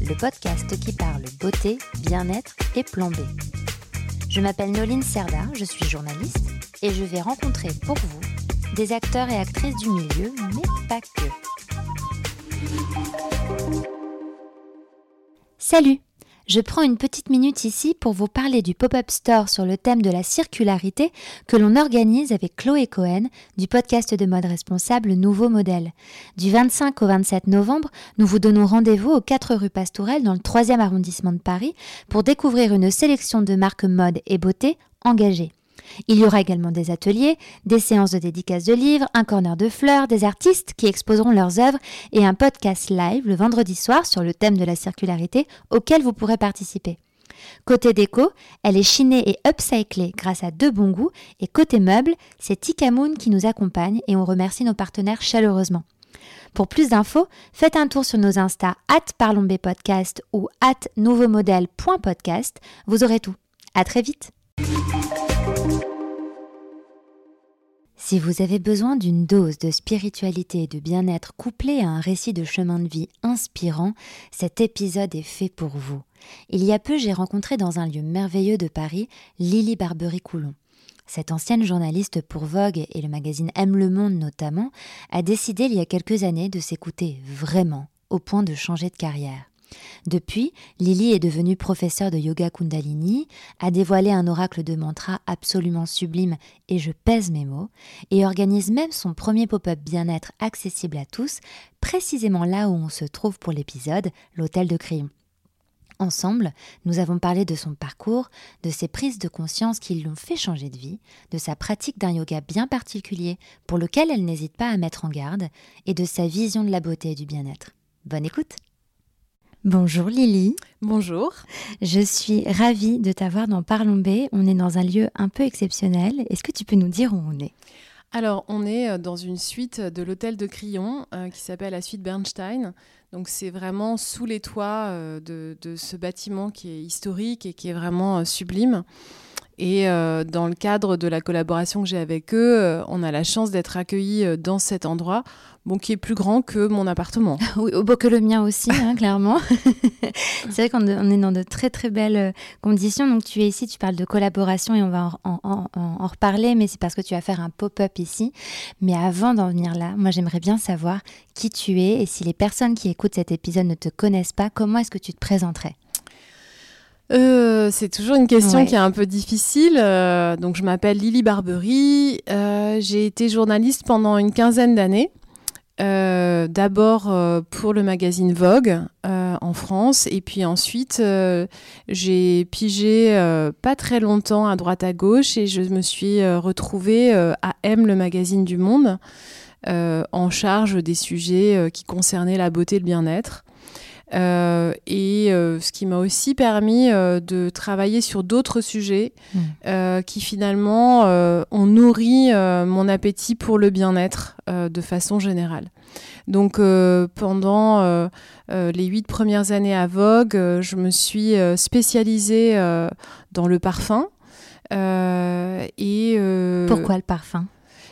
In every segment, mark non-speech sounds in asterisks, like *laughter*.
le podcast qui parle beauté, bien-être et plan. Je m'appelle Noline Serda, je suis journaliste et je vais rencontrer pour vous des acteurs et actrices du milieu, mais pas que. Salut je prends une petite minute ici pour vous parler du pop-up store sur le thème de la circularité que l'on organise avec Chloé Cohen du podcast de mode responsable Nouveau Modèle. Du 25 au 27 novembre, nous vous donnons rendez-vous aux 4 rue Pastourelle dans le 3e arrondissement de Paris pour découvrir une sélection de marques mode et beauté engagées. Il y aura également des ateliers, des séances de dédicaces de livres, un corner de fleurs, des artistes qui exposeront leurs œuvres et un podcast live le vendredi soir sur le thème de la circularité auquel vous pourrez participer. Côté déco, elle est chinée et upcyclée grâce à deux bons goûts et côté meubles, c'est Tikamoon qui nous accompagne et on remercie nos partenaires chaleureusement. Pour plus d'infos, faites un tour sur nos Insta parlombpodcast ou nouveaumodèle.podcast. Vous aurez tout. À très vite! Si vous avez besoin d'une dose de spiritualité et de bien-être couplée à un récit de chemin de vie inspirant, cet épisode est fait pour vous. Il y a peu, j'ai rencontré dans un lieu merveilleux de Paris Lily Barbery-Coulon. Cette ancienne journaliste pour Vogue et le magazine Aime le Monde notamment a décidé il y a quelques années de s'écouter vraiment au point de changer de carrière. Depuis, Lily est devenue professeure de yoga Kundalini, a dévoilé un oracle de mantra absolument sublime, et je pèse mes mots, et organise même son premier pop-up bien-être accessible à tous, précisément là où on se trouve pour l'épisode, l'hôtel de Crayon. Ensemble, nous avons parlé de son parcours, de ses prises de conscience qui l'ont fait changer de vie, de sa pratique d'un yoga bien particulier pour lequel elle n'hésite pas à mettre en garde, et de sa vision de la beauté et du bien-être. Bonne écoute Bonjour Lily. Bonjour. Je suis ravie de t'avoir dans Parlons B. On est dans un lieu un peu exceptionnel. Est-ce que tu peux nous dire où on est? Alors, on est euh, dans une suite de l'hôtel de Crillon euh, qui s'appelle la suite Bernstein. Donc, c'est vraiment sous les toits euh, de, ce bâtiment qui est historique et qui est vraiment sublime. Et dans le cadre de la collaboration que j'ai avec eux, on a la chance d'être accueillis dans cet endroit bon, qui est plus grand que mon appartement. *laughs* oui, beau que le mien aussi, hein, *laughs* clairement. *laughs* c'est vrai qu'on est dans de très très belles euh, conditions. Donc tu es ici, tu parles de collaboration et on va en, en reparler, mais c'est parce que tu vas faire un pop-up ici. Mais avant d'en venir là, moi j'aimerais bien savoir qui tu es et si les personnes qui écoutent cet épisode ne te connaissent pas, comment est-ce que tu te présenterais? Euh, c'est toujours une question qui est un peu difficile. Euh, donc, je m'appelle Lily Barbery. j'ai été journaliste pendant une quinzaine d'années. Euh, d'abord euh, pour le magazine Vogue euh, en France et puis ensuite j'ai pigé pas très longtemps à droite à gauche et je me suis retrouvée à M le magazine du Monde en charge des sujets qui concernaient la beauté et le bien-être. Euh, et euh, ce qui m'a aussi permis euh, de travailler sur d'autres sujets mmh. qui finalement ont nourri mon appétit pour le bien-être de façon générale. Donc pendant les huit premières années à Vogue, je me suis spécialisée dans le parfum. et Pourquoi le parfum?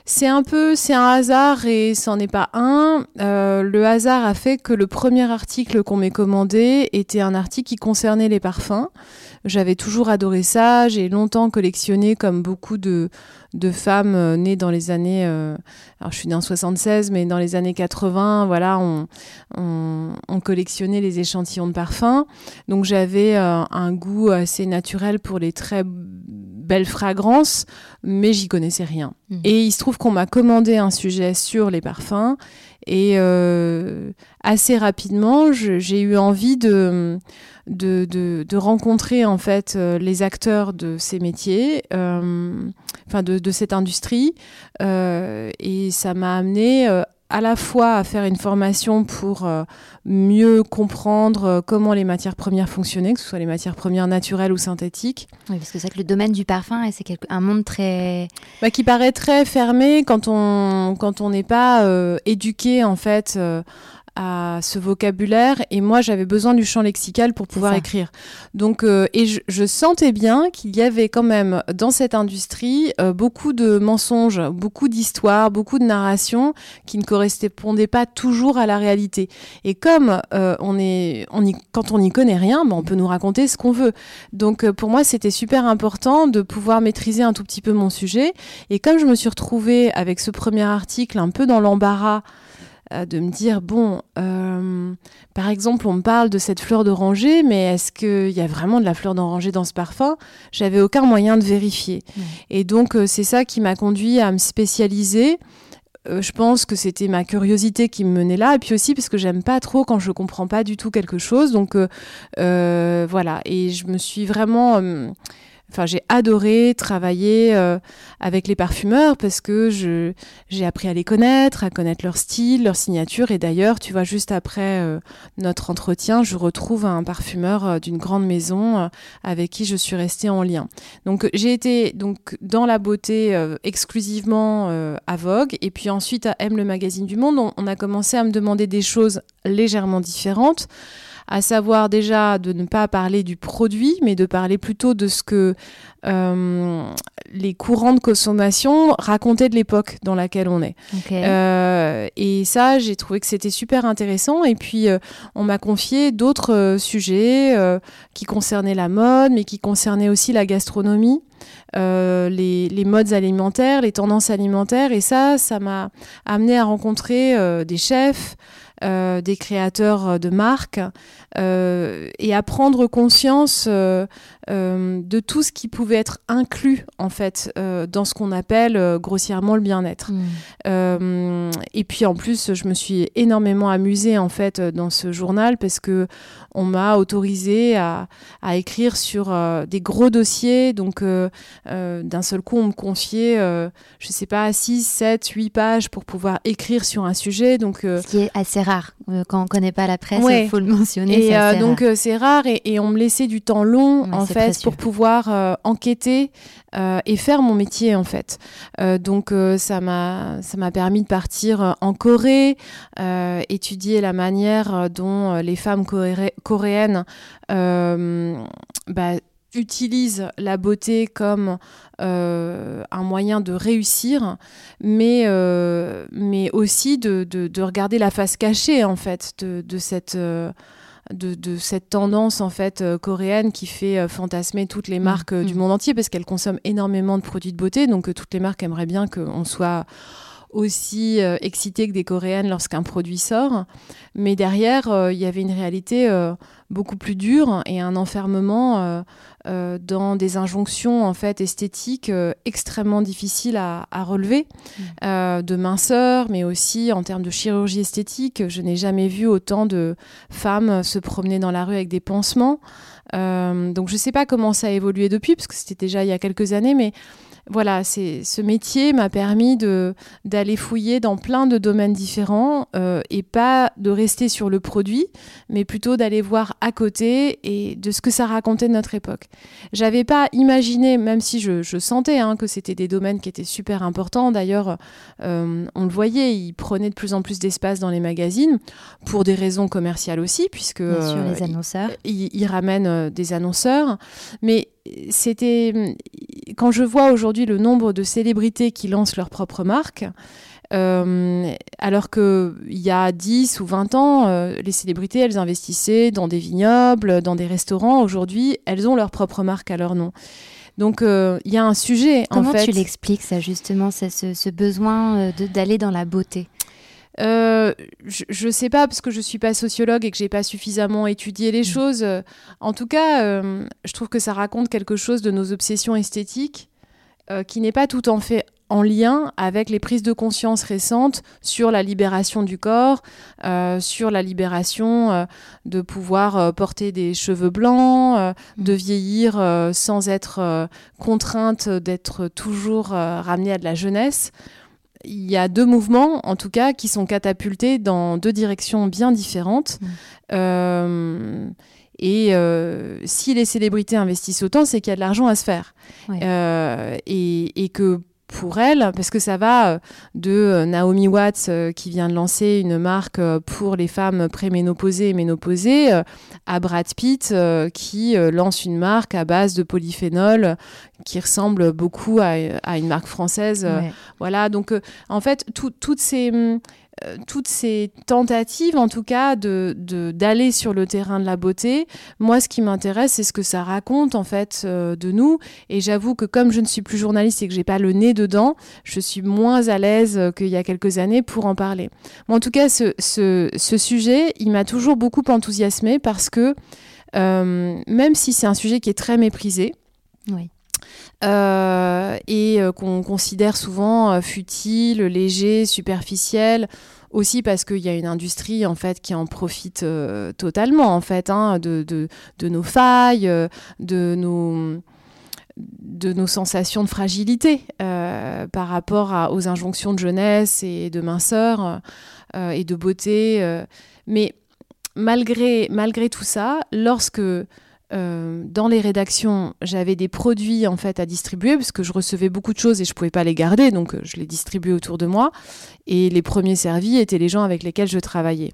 C'est un peu, c'est un hasard et c'en est pas un. Euh, le hasard a fait que le premier article qu'on m'ait commandé était un article qui concernait les parfums. J'avais toujours adoré ça. J'ai longtemps collectionné, comme beaucoup de, de femmes euh, nées dans les années. Euh, alors, je suis née en 76, mais dans les années 80, voilà, on, on, collectionnait les échantillons de parfums. Donc, j'avais un goût assez naturel pour les très belles fragrances, mais j'y connaissais rien. Mmh. Et il se trouve qu'on m'a commandé un sujet sur les parfums, et euh, assez rapidement, j'ai eu envie de, de, de, rencontrer en fait euh, les acteurs de ces métiers, euh, enfin de, de, cette industrie, et ça m'a amené à la fois à faire une formation pour mieux comprendre comment les matières premières fonctionnaient, que ce soit les matières premières naturelles ou synthétiques. Oui, parce que c'est que le domaine du parfum, c'est un monde très... Bah, qui paraît très fermé quand on quand on n'est pas éduqué en fait à ce vocabulaire et moi j'avais besoin du champ lexical pour pouvoir écrire. Donc euh, et je, sentais bien qu'il y avait quand même dans cette industrie euh, beaucoup de mensonges, beaucoup d'histoires, beaucoup de narrations qui ne correspondaient pas toujours à la réalité. Et comme euh, on est on y, quand on n'y connaît rien, ben, on peut nous raconter ce qu'on veut. Donc pour moi c'était super important de pouvoir maîtriser un tout petit peu mon sujet et comme je me suis retrouvée avec ce premier article un peu dans l'embarras de me dire bon, euh, par exemple, on me parle de cette fleur d'oranger, mais est-ce qu'il y a vraiment de la fleur d'oranger dans ce parfum? J'avais aucun moyen de vérifier. Et donc, euh, c'est ça qui m'a conduit à me spécialiser. je pense que c'était ma curiosité qui me menait là, et puis aussi parce que j'aime pas trop quand je comprends pas du tout quelque chose. Donc voilà, et je me suis vraiment Enfin, j'ai adoré travailler euh, avec les parfumeurs parce que je, j'ai appris à les connaître, à connaître leur style, leur signature. Et d'ailleurs, tu vois, juste après euh, notre entretien, je retrouve un parfumeur euh, d'une grande maison avec qui je suis restée en lien. Donc, j'ai été donc dans la beauté exclusivement à Vogue. Et puis ensuite, à M, le magazine du Monde, on a commencé à me demander des choses légèrement différentes à savoir déjà de ne pas parler du produit, mais de parler plutôt de ce que euh, les courants de consommation racontaient de l'époque dans laquelle on est. Euh, et ça, j'ai trouvé que c'était super intéressant. Et puis, euh, on m'a confié d'autres sujets qui concernaient la mode, mais qui concernaient aussi la gastronomie. les, les, modes alimentaires, les tendances alimentaires. Et ça, ça m'a amené à rencontrer des chefs, euh, des créateurs euh, de marques euh, et à prendre conscience de tout ce qui pouvait être inclus en fait dans ce qu'on appelle grossièrement le bien-être. Mmh. et puis en plus, je me suis énormément amusée en fait dans ce journal parce que on m'a autorisé à, à, écrire sur des gros dossiers. Donc d'un seul coup, on me confiait, je sais pas, 6, 7, 8 pages pour pouvoir écrire sur un sujet. Donc, ce qui est assez rare euh, quand on connaît pas la presse, il faut le mentionner. Et euh, donc euh, c'est rare et, on me laissait du temps long en fait pour pouvoir enquêter et faire mon métier en fait. donc ça m'a ça m'a permis de partir en Corée, étudier la manière dont les femmes coréennes bah, utilisent la beauté comme euh, un moyen de réussir, mais, euh, mais aussi de, de, regarder la face cachée en fait de, de cette euh, de, de, cette tendance en fait coréenne qui fait fantasmer toutes les mmh, marques du mmh. monde entier parce qu'elles consomment énormément de produits de beauté, donc toutes les marques aimeraient bien qu'on soit aussi excité que des coréennes lorsqu'un produit sort. Mais derrière, il y avait une réalité beaucoup plus dure et un enfermement euh, dans des injonctions en fait esthétiques euh, extrêmement difficiles à, relever, mmh. euh, de minceur, mais aussi en termes de chirurgie esthétique. Je n'ai jamais vu autant de femmes se promener dans la rue avec des pansements. donc je ne sais pas comment ça a évolué depuis, parce que c'était déjà il y a quelques années, mais voilà, c'est ce métier m'a permis de d'aller fouiller dans plein de domaines différents euh, et pas de rester sur le produit, mais plutôt d'aller voir à côté et de ce que ça racontait de notre époque. J'avais pas imaginé, même si je, sentais hein, que c'était des domaines qui étaient super importants. D'ailleurs, euh, on le voyait, ils prenaient de plus en plus d'espace dans les magazines pour des raisons commerciales aussi, puisque les euh, annonceurs, ils ramènent des annonceurs, mais c'était quand je vois aujourd'hui le nombre de célébrités qui lancent leur propre marque, euh, alors qu'il y a 10 ou 20 ans, euh, les célébrités, elles investissaient dans des vignobles, dans des restaurants. Aujourd'hui, elles ont leur propre marque à leur nom. Donc, euh, il y a un sujet. Comment en fait. tu l'expliques, ça, justement, ce, ce besoin d'aller dans la beauté? Euh, je ne sais pas parce que je suis pas sociologue et que j'ai pas suffisamment étudié les mm. choses. En tout cas, euh, je trouve que ça raconte quelque chose de nos obsessions esthétiques euh, qui n'est pas tout en fait en lien avec les prises de conscience récentes sur la libération du corps, sur la libération de pouvoir porter des cheveux blancs, mm. de vieillir sans être contrainte d'être toujours ramenée à de la jeunesse il y a deux mouvements, en tout cas, qui sont catapultés dans deux directions bien différentes. Mm. Et si les célébrités investissent autant, c'est qu'il y a de l'argent à se faire. et, et, que pour elle, parce que ça va euh, de euh, Naomi Watts euh, qui vient de lancer une marque pour les femmes préménopausées et ménopausées, à Brad Pitt qui lance une marque à base de polyphénol qui ressemble beaucoup à, une marque française. Voilà, donc en fait, toutes ces hum, euh, toutes ces tentatives, en tout cas, de, d'aller sur le terrain de la beauté, moi, ce qui m'intéresse, c'est ce que ça raconte, en fait, euh, de nous. Et j'avoue que comme je ne suis plus journaliste et que j'ai pas le nez dedans, je suis moins à l'aise qu'il y a quelques années pour en parler. en tout cas, ce, ce, sujet, il m'a toujours beaucoup enthousiasmé parce que euh, même si c'est un sujet qui est très méprisé, oui. Euh, et euh, qu'on considère souvent euh, futile, léger, superficiel aussi parce qu'il y a une industrie en fait qui en profite totalement en fait hein, de, de, nos failles, de nos de nos sensations de fragilité par rapport aux injonctions de jeunesse et de minceur et de beauté. mais malgré, malgré tout ça, lorsque euh, dans les rédactions, j'avais des produits en fait à distribuer parce que je recevais beaucoup de choses et je pouvais pas les garder, donc euh, je les distribuais autour de moi. Et les premiers servis étaient les gens avec lesquels je travaillais.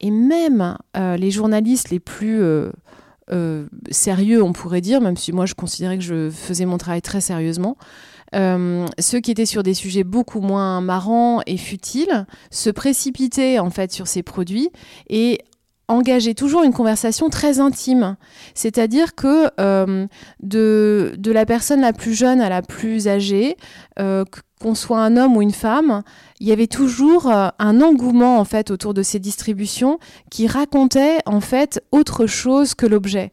Et même euh, les journalistes les plus sérieux, on pourrait dire, même si moi je considérais que je faisais mon travail très sérieusement, ceux qui étaient sur des sujets beaucoup moins marrants et futiles se précipitaient en fait sur ces produits et engager toujours une conversation très intime. C'est-à-dire que euh, de, de, la personne la plus jeune à la plus âgée, euh, qu'on soit un homme ou une femme, il y avait toujours euh, un engouement en fait autour de ces distributions qui racontait en fait autre chose que l'objet.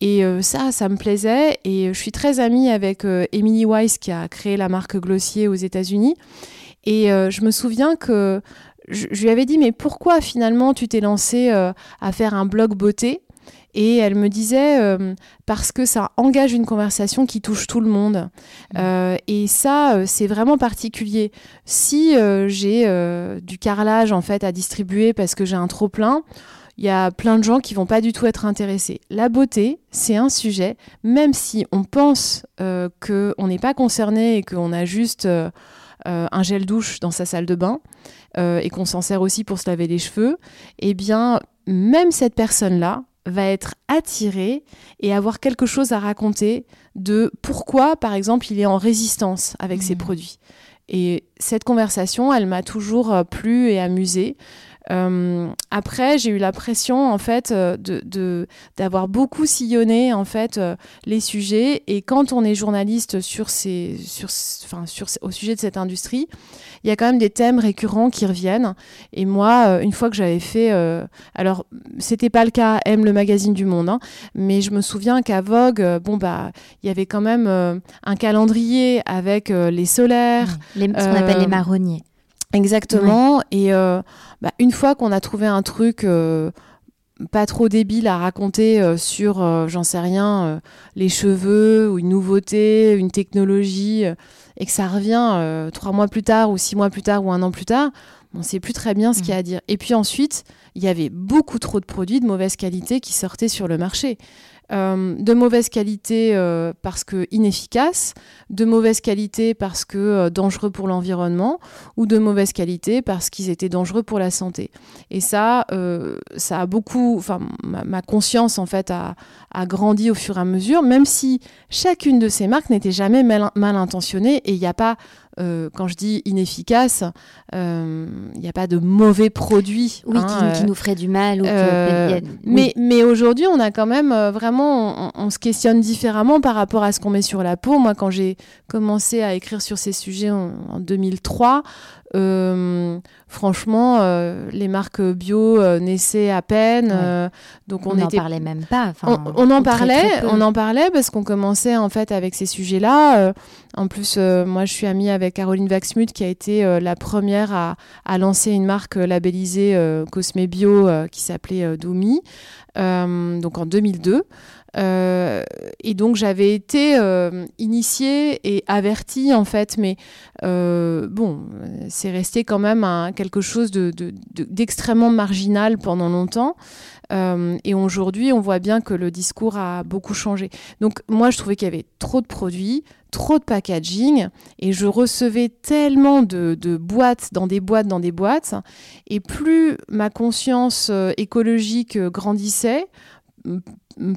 Et ça, ça me plaisait. Et je suis très amie avec Emily Weiss qui a créé la marque Glossier aux États-Unis. Et je me souviens que je, lui avais dit, mais pourquoi finalement tu t'es lancé euh, à faire un blog beauté? Et elle me disait euh, parce que ça engage une conversation qui touche tout le monde. Mmh. Euh, et ça, c'est vraiment particulier. Si j'ai du carrelage en fait à distribuer parce que j'ai un trop plein, il y a plein de gens qui vont pas du tout être intéressés. La beauté, c'est un sujet, même si on pense qu'on n'est pas concerné et qu'on a juste un gel douche dans sa salle de bain. Euh, et qu'on s'en sert aussi pour se laver les cheveux, eh bien, même cette personne-là va être attirée et avoir quelque chose à raconter de pourquoi, par exemple, il est en résistance avec ses mmh. produits. Et cette conversation, elle m'a toujours euh, plu et amusée. Euh, après, j'ai eu l'impression en fait euh, de d'avoir beaucoup sillonné en fait euh, les sujets. Et quand on est journaliste sur ces, sur, enfin, sur, au sujet de cette industrie, il y a quand même des thèmes récurrents qui reviennent. Et moi, une fois que j'avais fait, alors c'était pas le cas M le magazine du Monde, hein, mais je me souviens qu'à Vogue, bon bah, il y avait quand même un calendrier avec les solaires, les, ce qu'on appelle les marronniers. Exactement. Et euh, bah, une fois qu'on a trouvé un truc euh, pas trop débile à raconter euh, sur, j'en sais rien, les cheveux ou une nouveauté, une technologie, et que ça revient trois mois plus tard ou six mois plus tard ou un an plus tard, on ne sait plus très bien ce qu'il y a à dire. Et puis ensuite, il y avait beaucoup trop de produits de mauvaise qualité qui sortaient sur le marché. Euh, de mauvaise qualité euh, parce que inefficace, de mauvaise qualité parce que euh, dangereux pour l'environnement, ou de mauvaise qualité parce qu'ils étaient dangereux pour la santé. Et ça, ça a beaucoup, enfin, ma, conscience en fait a, grandi au fur et à mesure, même si chacune de ces marques n'était jamais mal, mal intentionnée et il n'y a pas euh, quand je dis inefficace, il euh, n'y a pas de mauvais produits. Oui, hein, qui, nous ferait du mal. Ou euh, Mais, mais aujourd'hui, on a quand même vraiment, on, se questionne différemment par rapport à ce qu'on met sur la peau. Moi, quand j'ai commencé à écrire sur ces sujets en, en 2003, euh, franchement, euh, les marques bio euh, naissaient à peine. donc on n'en parlait même pas. on, en parlait, on en parlait parce qu'on commençait en fait avec ces sujets-là. en plus, moi, je suis amie avec Caroline Vaxmuth qui a été la première à, à, lancer une marque labellisée Cosme Bio qui s'appelait Doumi. donc en 2002. Euh, et donc j'avais été euh, initiée et avertie en fait, mais euh, bon, c'est resté quand même quelque chose d'extrêmement de, marginal pendant longtemps. et aujourd'hui, on voit bien que le discours a beaucoup changé. Donc moi, je trouvais qu'il y avait trop de produits, trop de packaging, et je recevais tellement de, boîtes dans des boîtes dans des boîtes. Et plus ma conscience écologique grandissait,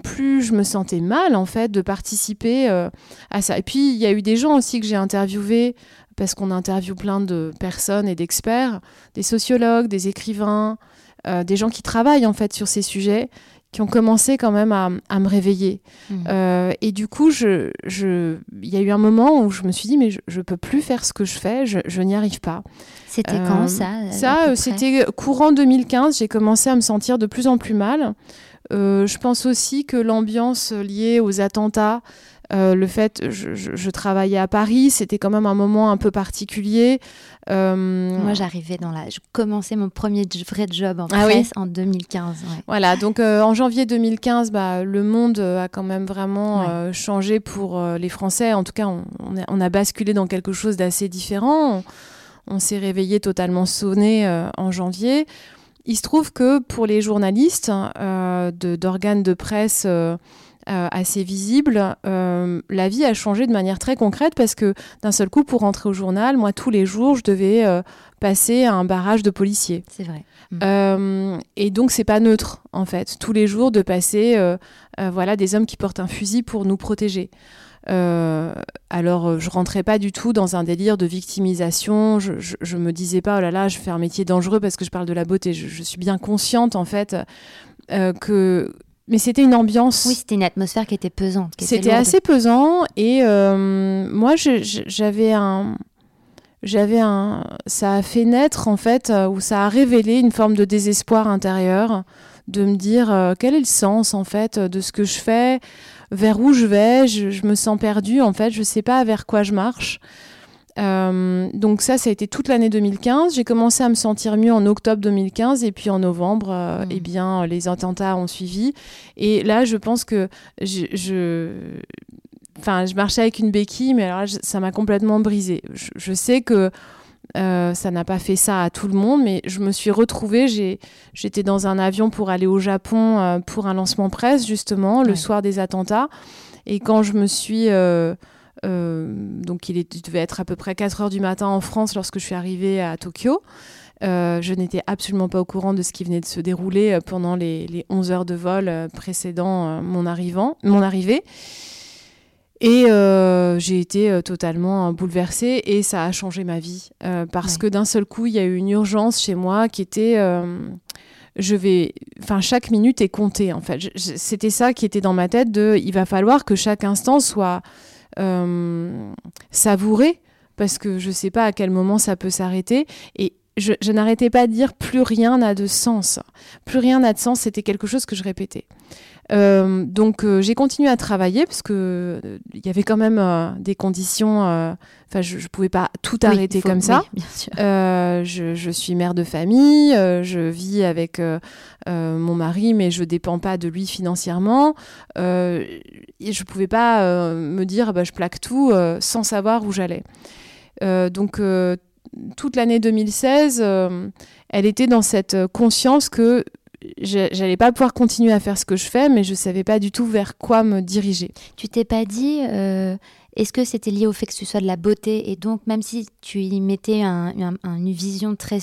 plus je me sentais mal en fait de participer euh, à ça. Et puis il y a eu des gens aussi que j'ai interviewés parce qu'on interviewe plein de personnes et d'experts, des sociologues, des écrivains, euh, des gens qui travaillent en fait sur ces sujets qui ont commencé quand même à, me réveiller. Mmh. Euh, et du coup, il je, je, y a eu un moment où je me suis dit, mais je ne peux plus faire ce que je fais, je, je n'y arrive pas. C'était quand ça Ça, c'était courant 2015, j'ai commencé à me sentir de plus en plus mal. Euh, je pense aussi que l'ambiance liée aux attentats, euh, le fait, je, je, travaillais à Paris, c'était quand même un moment un peu particulier. Euh, Moi, j'arrivais dans la, je commençais mon premier vrai job en ah presse en 2015. Voilà, donc en janvier 2015, bah, le monde a quand même vraiment changé pour les Français. En tout cas, on, on, a, basculé dans quelque chose d'assez différent. On, on s'est réveillé totalement sonné en janvier. Il se trouve que pour les journalistes euh, d'organes de, presse euh, euh, assez visibles, la vie a changé de manière très concrète parce que d'un seul coup, pour rentrer au journal, moi, tous les jours, je devais passer à un barrage de policiers. C'est vrai. Mm. et donc, c'est pas neutre, en fait, tous les jours de passer voilà, des hommes qui portent un fusil pour nous protéger. Euh, alors, euh, je rentrais pas du tout dans un délire de victimisation. Je, je, me disais pas, oh là là, je fais un métier dangereux parce que je parle de la beauté. Je, suis bien consciente, en fait, euh, que. Mais c'était une ambiance. Oui, c'était une atmosphère qui était pesante. C'était assez pesant. Et moi, j'avais un. J'avais un. Ça a fait naître, en fait, ou ça a révélé une forme de désespoir intérieur, de me dire quel est le sens, en fait, de ce que je fais vers où je vais, je, me sens perdue en fait, je ne sais pas vers quoi je marche. Euh, donc ça, ça a été toute l'année 2015. J'ai commencé à me sentir mieux en octobre 2015 et puis en novembre, euh, mmh. eh bien, les attentats ont suivi. Et là, je pense que je, enfin, je marchais avec une béquille, mais alors ça m'a complètement brisé. je, sais que euh, ça n'a pas fait ça à tout le monde, mais je me suis retrouvée. J'étais dans un avion pour aller au Japon euh, pour un lancement presse, justement, le soir des attentats. Et quand je me suis. Euh, donc, il, devait être à peu près 4 heures du matin en France lorsque je suis arrivée à Tokyo. je n'étais absolument pas au courant de ce qui venait de se dérouler pendant les, les 11 heures de vol précédant mon, arrivant, mon arrivée. Et euh, j'ai été euh, totalement euh, bouleversée et ça a changé ma vie parce que d'un seul coup, il y a eu une urgence chez moi qui était je vais enfin chaque minute est comptée en fait. C'était ça qui était dans ma tête de il va falloir que chaque instant soit savouré parce que je sais pas à quel moment ça peut s'arrêter et je, je n'arrêtais pas de dire plus rien n'a de sens. Plus rien n'a de sens, c'était quelque chose que je répétais. Euh, donc euh, j'ai continué à travailler parce que il euh, y avait quand même des conditions. Enfin, je, ne pouvais pas tout arrêter comme ça. Je, je, suis mère de famille, je vis avec mon mari, mais je dépends pas de lui financièrement. et je pouvais pas me dire bah, je plaque tout sans savoir où j'allais. donc toute l'année 2016, elle était dans cette conscience que j'allais pas pouvoir continuer à faire ce que je fais, mais je savais pas du tout vers quoi me diriger. Tu t'es pas dit, euh, est-ce que c'était lié au fait que tu sois de la beauté et donc même si tu y mettais une vision très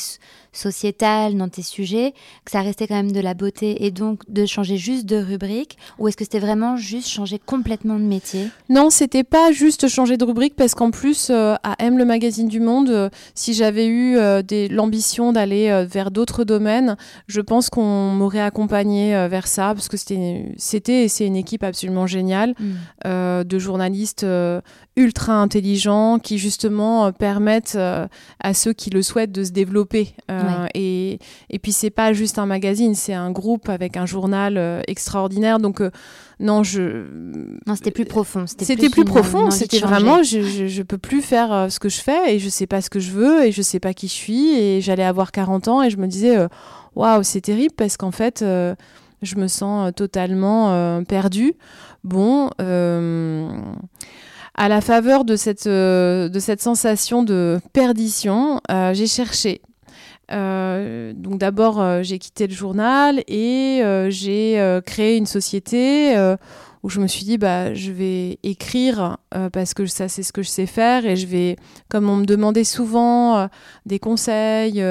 sociétale dans tes sujets, que ça restait quand même de la beauté et donc de changer juste de rubrique Ou est-ce que c'était vraiment juste changer complètement de métier? Non, c'était pas juste changer de rubrique parce qu'en plus, euh, à M, le magazine du Monde, euh, si j'avais eu euh, l'ambition d'aller vers d'autres domaines, je pense qu'on m'aurait accompagné vers ça parce que c'était et c'est une équipe absolument géniale mm. de journalistes ultra intelligents qui justement permettent à ceux qui le souhaitent de se développer. Euh, et, et puis c'est pas juste un magazine, c'est un groupe avec un journal euh, extraordinaire. Donc euh, non, je. Non, c'était plus profond. C'était plus, profond. C'était vraiment, je, je, peux plus faire ce que je fais et je sais pas ce que je veux et je sais pas qui je suis et j'allais avoir 40 ans et je me disais, waouh, c'est terrible parce qu'en fait je me sens totalement perdue. Bon, à la faveur de cette, de cette sensation de perdition, j'ai cherché euh, donc d'abord, euh, j'ai quitté le journal et euh, j'ai créé une société où je me suis dit, bah, je vais écrire parce que ça, c'est ce que je sais faire et je vais, comme on me demandait souvent des conseils,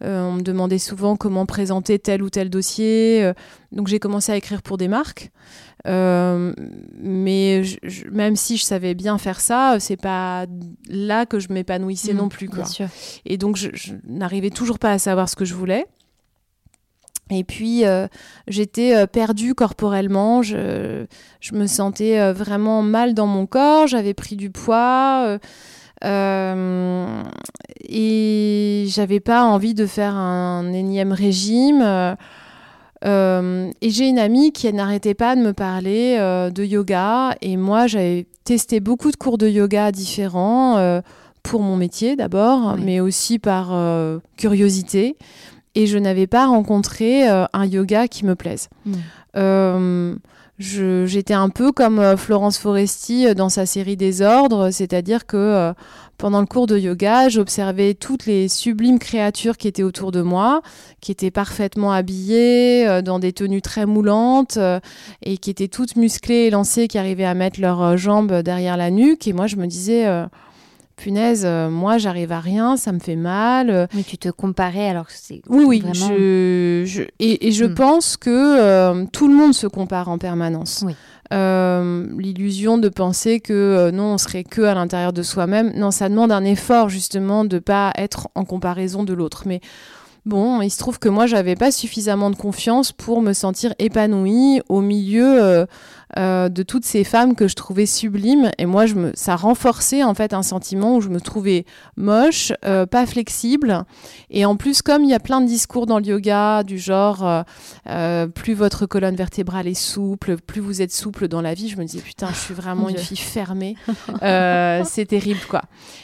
on me demandait souvent comment présenter tel ou tel dossier, donc j'ai commencé à écrire pour des marques. Euh, mais même si je savais bien faire ça, c'est pas là que je m'épanouissais mmh, non plus. Quoi. Et donc, je, n'arrivais toujours pas à savoir ce que je voulais. Et puis, euh, j'étais euh, perdue corporellement. Je, je me sentais vraiment mal dans mon corps. J'avais pris du poids. et j'avais pas envie de faire un énième régime. Euh, et j'ai une amie qui n'arrêtait pas de me parler euh, de yoga. Et moi, j'avais testé beaucoup de cours de yoga différents euh, pour mon métier d'abord, mais aussi par curiosité. Et je n'avais pas rencontré un yoga qui me plaise. Hmm. J'étais un peu comme Florence Foresti dans sa série Désordre, c'est-à-dire que pendant le cours de yoga, j'observais toutes les sublimes créatures qui étaient autour de moi, qui étaient parfaitement habillées, euh, dans des tenues très moulantes, euh, et qui étaient toutes musclées et lancées, qui arrivaient à mettre leurs euh, jambes derrière la nuque. Et moi, je me disais punaise, moi j'arrive à rien, ça me fait mal. Mais tu te comparais alors que c'est. Oui, oui, je, et, je hmm. pense que tout le monde se compare en permanence. Oui. Euh, l'illusion de penser que euh, non, on serait que à l'intérieur de soi-même. Non, ça demande un effort justement de pas être en comparaison de l'autre. Mais bon, il se trouve que moi, j'avais pas suffisamment de confiance pour me sentir épanouie au milieu euh, de toutes ces femmes que je trouvais sublimes. Et moi, je me, ça renforçait en fait un sentiment où je me trouvais moche, euh, pas flexible. Et en plus, comme il y a plein de discours dans le yoga du genre euh, plus votre colonne vertébrale est souple, plus vous êtes souple dans la vie, je me disais putain, je suis vraiment une fille fermée. *laughs* c'est terrible quoi.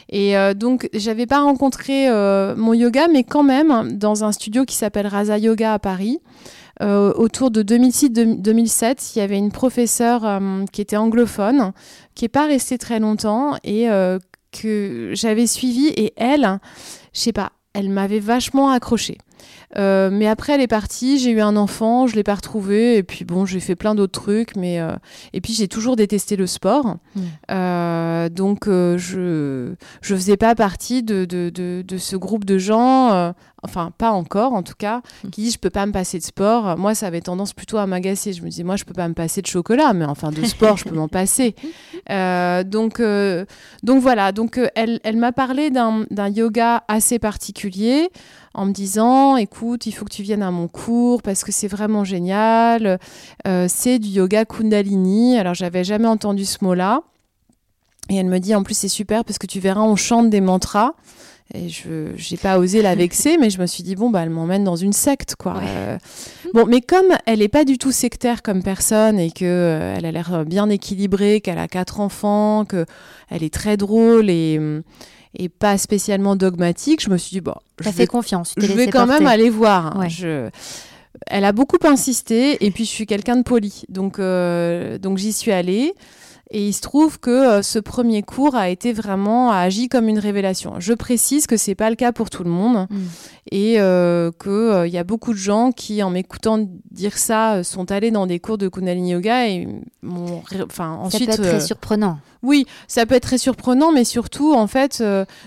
Et donc, j'avais pas rencontré mon yoga, mais quand même dans un studio qui s'appelle Raza Yoga à Paris. Euh, autour de 2006-2007, il y avait une professeure euh, qui était anglophone, qui n'est pas restée très longtemps et euh, que j'avais suivie. Et elle, je sais pas, elle m'avait vachement accrochée. Mais après, elle est partie, j'ai eu un enfant, je l'ai pas retrouvé, et puis bon, j'ai fait plein d'autres trucs, mais et puis j'ai toujours détesté le sport, mm. euh, donc je je faisais pas partie de, de, de, de ce groupe de gens, enfin pas encore en tout cas, mm. qui disent je peux pas me passer de sport. Moi, ça avait tendance plutôt à m'agacer. Je me disais moi, je peux pas me passer de chocolat, mais enfin de sport, je peux m'en passer. *laughs* donc donc voilà, donc elle elle m'a parlé d'un yoga assez particulier en me disant écoute, il faut que tu viennes à mon cours parce que c'est vraiment génial. Euh, c'est du yoga Kundalini. Alors, j'avais jamais entendu ce mot-là. Et elle me dit en plus, c'est super parce que tu verras, on chante des mantras. Et je n'ai pas osé la vexer, mais je me suis dit, bon, bah, elle m'emmène dans une secte, quoi. Euh, bon, mais comme elle n'est pas du tout sectaire comme personne et qu'elle euh, elle a l'air bien équilibrée, qu'elle a quatre enfants, qu'elle est très drôle et, hum, et pas spécialement dogmatique, je me suis dit, bon, je fait confiance. Je vais quand même aller voir. Hein. Je... Elle a beaucoup insisté et puis je suis quelqu'un de poli. Donc, euh, donc j'y suis allée. Et il se trouve que euh, ce premier cours a été vraiment a agi comme une révélation. Je précise que c'est pas le cas pour tout le monde mm. et euh, que euh, il y a beaucoup de gens qui, en m'écoutant dire ça, sont allés dans des cours de Kundalini Yoga et enfin ensuite. Ça peut être très surprenant. Oui, ça peut être très surprenant, mais surtout, en fait,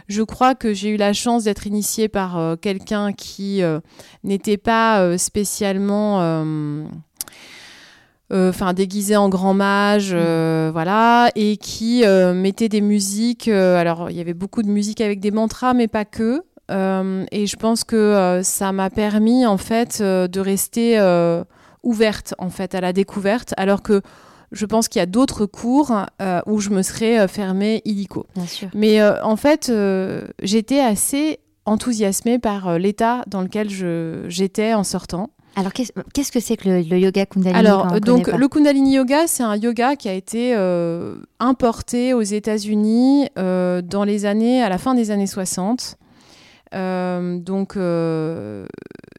je crois que j'ai eu la chance d'être initiée par quelqu'un qui n'était pas spécialement euh, enfin déguisé en grand mage, mm. euh, voilà, et qui euh, mettait des musiques. alors il y avait beaucoup de musique avec des mantras, mais pas que. et je pense que ça m'a permis en fait de rester ouverte en fait à la découverte, alors que je pense qu'il y a d'autres cours où je me serais fermée illico. Mais en fait, j'étais assez enthousiasmée par l'état dans lequel j'étais en sortant. Alors, qu'est-ce que c'est que le, yoga Kundalini Alors, donc, le Kundalini Yoga, c'est un yoga qui a été euh, importé aux États-Unis euh, dans les années, à la fin des années 60. Euh, donc,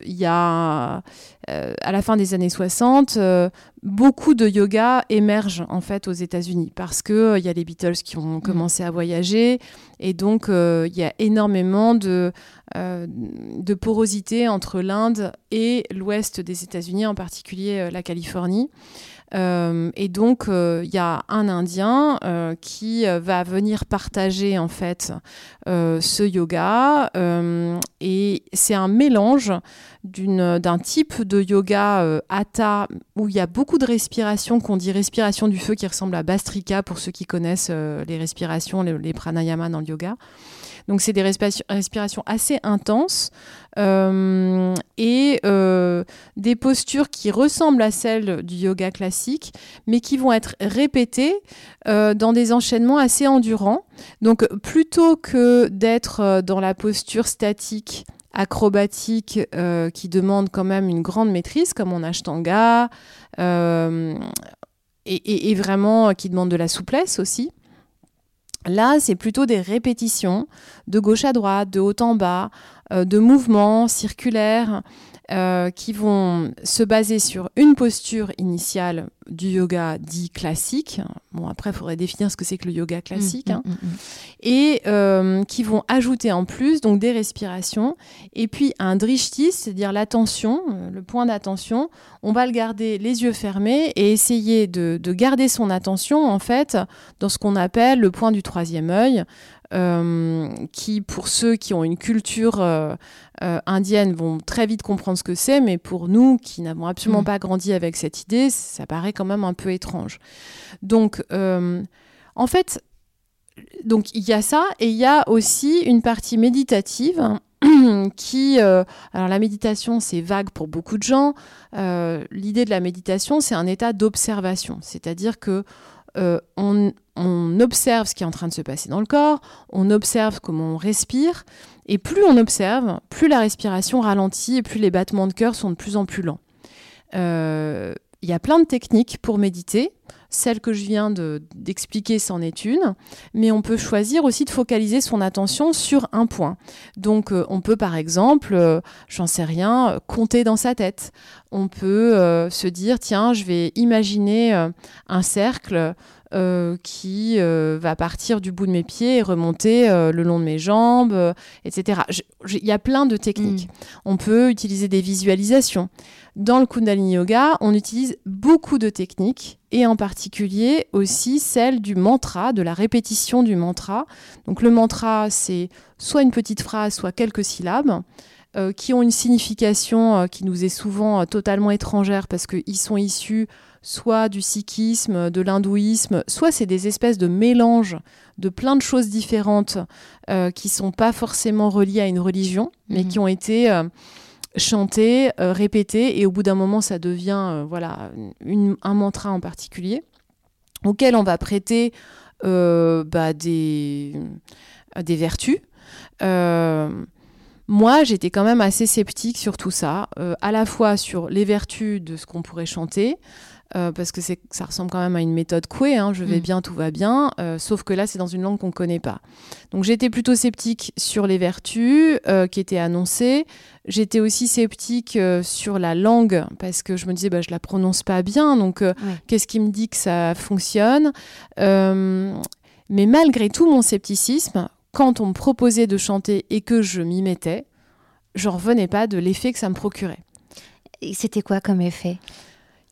il y a à la fin des années 60, beaucoup de yoga émergent en fait aux États-Unis parce que il y a les Beatles qui ont commencé à voyager et donc il y a énormément de de porosité entre l'Inde et l'ouest des États-Unis, en particulier la Californie. Euh, et donc, il euh, y a un Indien euh, qui va venir partager en fait ce yoga. et c'est un mélange d'un type de yoga hatha où il y a beaucoup de respiration, qu'on dit respiration du feu, qui ressemble à Bastrika pour ceux qui connaissent les respirations, les, les pranayamas dans le yoga. Donc c'est des respirations assez intenses euh, et euh, des postures qui ressemblent à celles du yoga classique, mais qui vont être répétées euh, dans des enchaînements assez endurants. Donc plutôt que d'être dans la posture statique, acrobatique, qui demande quand même une grande maîtrise, comme en ashtanga, et, et, vraiment qui demande de la souplesse aussi. Là, c'est plutôt des répétitions de gauche à droite, de haut en bas, euh, de mouvements circulaires euh, qui vont se baser sur une posture initiale du yoga dit classique. Bon, après, il faudrait définir ce que c'est que le yoga classique. Mmh, hein. mmh, mmh, et euh, qui vont ajouter en plus donc des respirations. Et puis un drishti, c'est-à-dire l'attention, le point d'attention. On va le garder les yeux fermés et essayer de, de garder son attention en fait dans ce qu'on appelle le point du troisième œil. Euh, qui, pour ceux qui ont une culture euh, euh, indienne, vont très vite comprendre ce que c'est, mais pour nous, qui n'avons absolument mm. pas grandi avec cette idée, ça paraît quand même un peu étrange. Donc, en fait, donc il y a ça, et il y a aussi une partie méditative *clears throat* qui, alors la méditation, c'est vague pour beaucoup de gens. L'idée de la méditation, c'est un état d'observation, c'est-à-dire que on, on observe ce qui est en train de se passer dans le corps, on observe comment on respire, et plus on observe, plus la respiration ralentit et plus les battements de cœur sont de plus en plus lents. Euh, il y a plein de techniques pour méditer. Celle que je viens d'expliquer, c'en est une. Mais on peut choisir aussi de focaliser son attention sur un point. Donc, euh, on peut par exemple, euh, j'en sais rien, compter dans sa tête. On peut se dire, tiens, je vais imaginer un cercle euh, qui euh, va partir du bout de mes pieds et remonter euh, le long de mes jambes, etc. Il y a plein de techniques. Mm. On peut utiliser des visualisations. Dans le Kundalini Yoga, on utilise beaucoup de techniques et en particulier aussi celle du mantra, de la répétition du mantra. Donc le mantra, c'est soit une petite phrase, soit quelques syllabes. qui ont une signification qui nous est souvent totalement étrangère parce qu'ils sont issus soit du sikhisme, de l'hindouisme, soit c'est des espèces de mélanges de plein de choses différentes euh, qui sont pas forcément reliées à une religion, mais mhm. qui ont été euh, chantées, euh, répétées, et au bout d'un moment, ça devient voilà un mantra en particulier, auquel on va prêter bah, des, des vertus. Moi, j'étais quand même assez sceptique sur tout ça, à la fois sur les vertus de ce qu'on pourrait chanter, euh, parce que ça ressemble quand même à une méthode couée, hein, je vais mm. bien, tout va bien, euh, sauf que là c'est dans une langue qu'on ne connaît pas. Donc j'étais plutôt sceptique sur les vertus euh, qui étaient annoncées, j'étais aussi sceptique sur la langue, parce que je me disais, bah, je la prononce pas bien, donc qu'est-ce qui me dit que ça fonctionne? Mais malgré tout mon scepticisme, quand on me proposait de chanter et que je m'y mettais, je revenais pas de l'effet que ça me procurait. C'était quoi comme effet?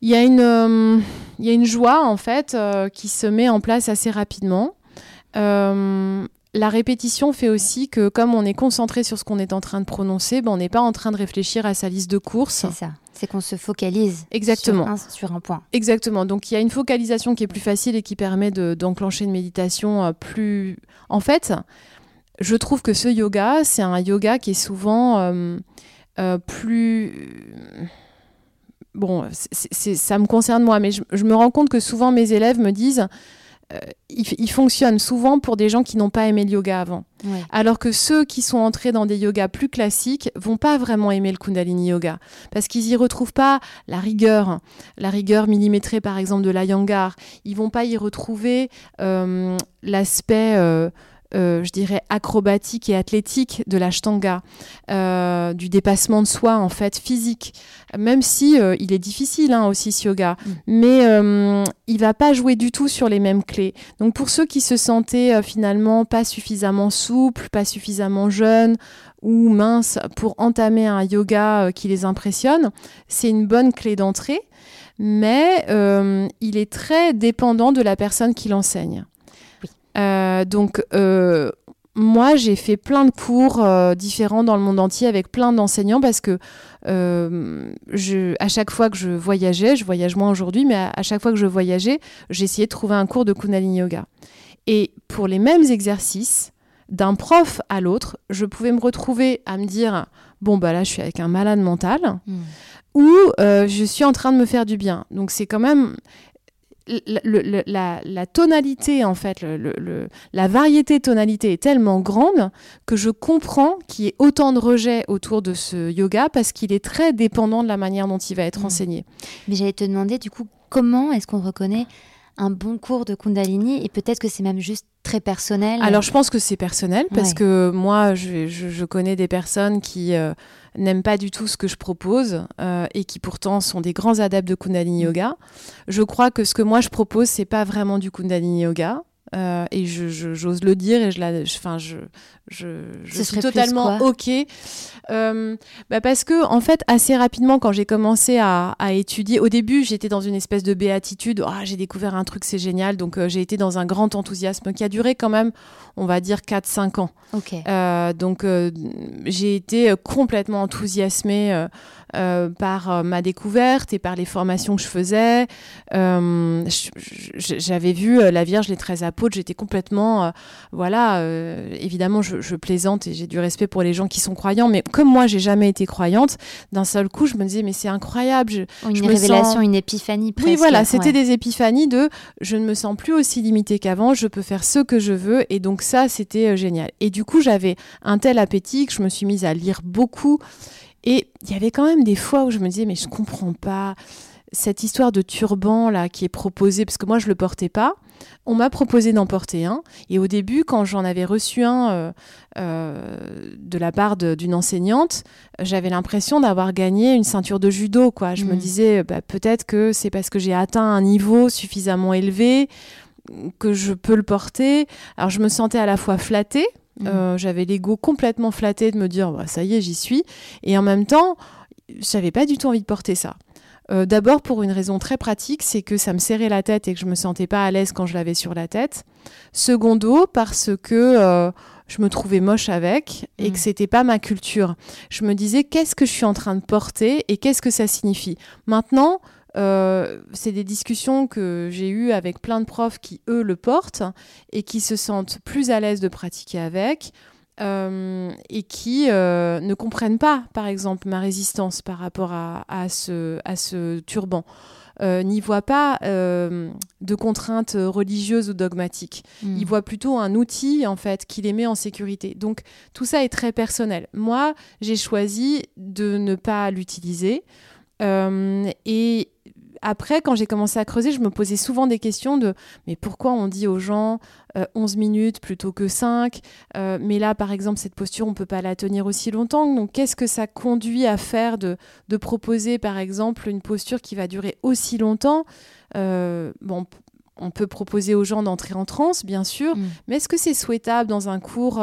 Il y, a une, euh, il y a une joie en fait euh, qui se met en place assez rapidement. Euh, la répétition fait aussi que comme on est concentré sur ce qu'on est en train de prononcer, ben on n'est pas en train de réfléchir à sa liste de courses. C'est ça. C'est qu'on se focalise Exactement. Sur, un, sur un point. Exactement. Donc il y a une focalisation qui est plus facile et qui permet d'enclencher une méditation plus... En fait, je trouve que ce yoga, c'est un yoga qui est souvent plus bon, ça me concerne moi, mais je, me rends compte que souvent mes élèves me disent, euh, ils, fonctionnent souvent pour des gens qui n'ont pas aimé le yoga avant. Alors que ceux qui sont entrés dans des yogas plus classiques vont pas vraiment aimer le Kundalini Yoga parce qu'ils y retrouvent pas la rigueur, la rigueur millimétrée par exemple de la Yangar. Ils vont pas y retrouver euh, l'aspect euh, je dirais, acrobatique et athlétique de l'ashtanga, du dépassement de soi, en fait, physique, même si il est difficile hein, aussi ce yoga, mm. mais il va pas jouer du tout sur les mêmes clés. Donc pour ceux qui se sentaient finalement pas suffisamment souples, pas suffisamment jeunes, ou minces pour entamer un yoga qui les impressionne, c'est une bonne clé d'entrée mais euh, il est très dépendant de la personne qui l'enseigne. Euh, donc, euh, moi, j'ai fait plein de cours différents dans le monde entier avec plein d'enseignants parce que je, à chaque fois que je voyageais, je voyage moins aujourd'hui, mais à, chaque fois que je voyageais, j'essayais de trouver un cours de Kundalini Yoga. Et pour les mêmes exercices, d'un prof à l'autre, je pouvais me retrouver à me dire bon bah là je suis avec un malade mental. Hmm ou euh, je suis en train de me faire du bien. Donc c'est quand même la, tonalité, en fait, la variété de tonalité est tellement grande que je comprends qu'il y ait autant de rejets autour de ce yoga parce qu'il est très dépendant de la manière dont il va être mmh. enseigné. Mais j'allais te demander, du coup, comment est-ce qu'on reconnaît un bon cours de Kundalini et peut-être que c'est même juste très personnel? Alors je pense que c'est personnel parce que moi, je, connais des personnes qui... Euh, n'aiment pas du tout ce que je propose euh, et qui pourtant sont des grands adeptes de Kundalini. Yoga. Je crois que ce que moi je propose, c'est pas vraiment du Kundalini Yoga. Euh, et j'ose le dire et je, la, enfin, je, je, je suis totalement ok. Euh, bah parce que en fait, assez rapidement, quand j'ai commencé à, à, étudier, au début, j'étais dans une espèce de béatitude. Ah, j'ai découvert un truc, c'est génial. Donc, euh, j'ai été dans un grand enthousiasme qui a duré quand même, on va dire, 4-5 ans. Donc, j'ai été complètement enthousiasmée par ma découverte et par les formations que je faisais. J'avais vu la Vierge, les 13 apôtres, j'étais complètement... voilà, évidemment, je, plaisante et j'ai du respect pour les gens qui sont croyants, mais comme moi, j'ai jamais été croyante, d'un seul coup, je me disais, mais c'est incroyable. Je, une révélation, une épiphanie presque. Oui, voilà, c'était des épiphanies de je ne me sens plus aussi limitée qu'avant, je peux faire ce que je veux, et donc ça, c'était génial. Et du coup, j'avais un tel appétit que je me suis mise à lire beaucoup. Et il y avait quand même des fois où je me disais, mais je comprends pas cette histoire de turban là qui est proposée, parce que moi je le portais pas. On m'a proposé d'en porter un. Et au début, quand j'en avais reçu un euh, euh, de la part d'une enseignante, j'avais l'impression d'avoir gagné une ceinture de judo. Quoi. Je me mm. disais, bah, peut-être que c'est parce que j'ai atteint un niveau suffisamment élevé que je peux le porter. Alors je me sentais à la fois flattée Mm. Euh, j'avais l'ego complètement flatté de me dire bah, ça y est, j'y suis. Et en même temps, j'avais pas du tout envie de porter ça. Euh, d'abord pour une raison très pratique, c'est que ça me serrait la tête et que je me sentais pas à l'aise quand je l'avais sur la tête. Secondo, parce que euh, je me trouvais moche avec et que mm. c'était pas ma culture. Je me disais qu'est-ce que je suis en train de porter et qu'est-ce que ça signifie? Maintenant, euh, c'est des discussions que j'ai eues avec plein de profs qui, eux, le portent et qui se sentent plus à l'aise de pratiquer avec. Euh, et qui euh, ne comprennent pas, par exemple, ma résistance par rapport à, ce, à ce turban, n'y voient pas de contraintes religieuses ou dogmatiques. Hmm. Ils voient plutôt un outil, en fait, qui les met en sécurité. Donc, tout ça est très personnel. Moi, j'ai choisi de ne pas l'utiliser. et après, quand j'ai commencé à creuser, je me posais souvent des questions de mais pourquoi on dit aux gens 11 euh, minutes plutôt que 5 euh, Mais là, par exemple, cette posture, on ne peut pas la tenir aussi longtemps. Donc, qu'est-ce que ça conduit à faire de, de, proposer, par exemple, une posture qui va durer aussi longtemps? Euh, Bon, on peut proposer aux gens d'entrer en transe, bien sûr, mm. mais est-ce que c'est souhaitable dans un cours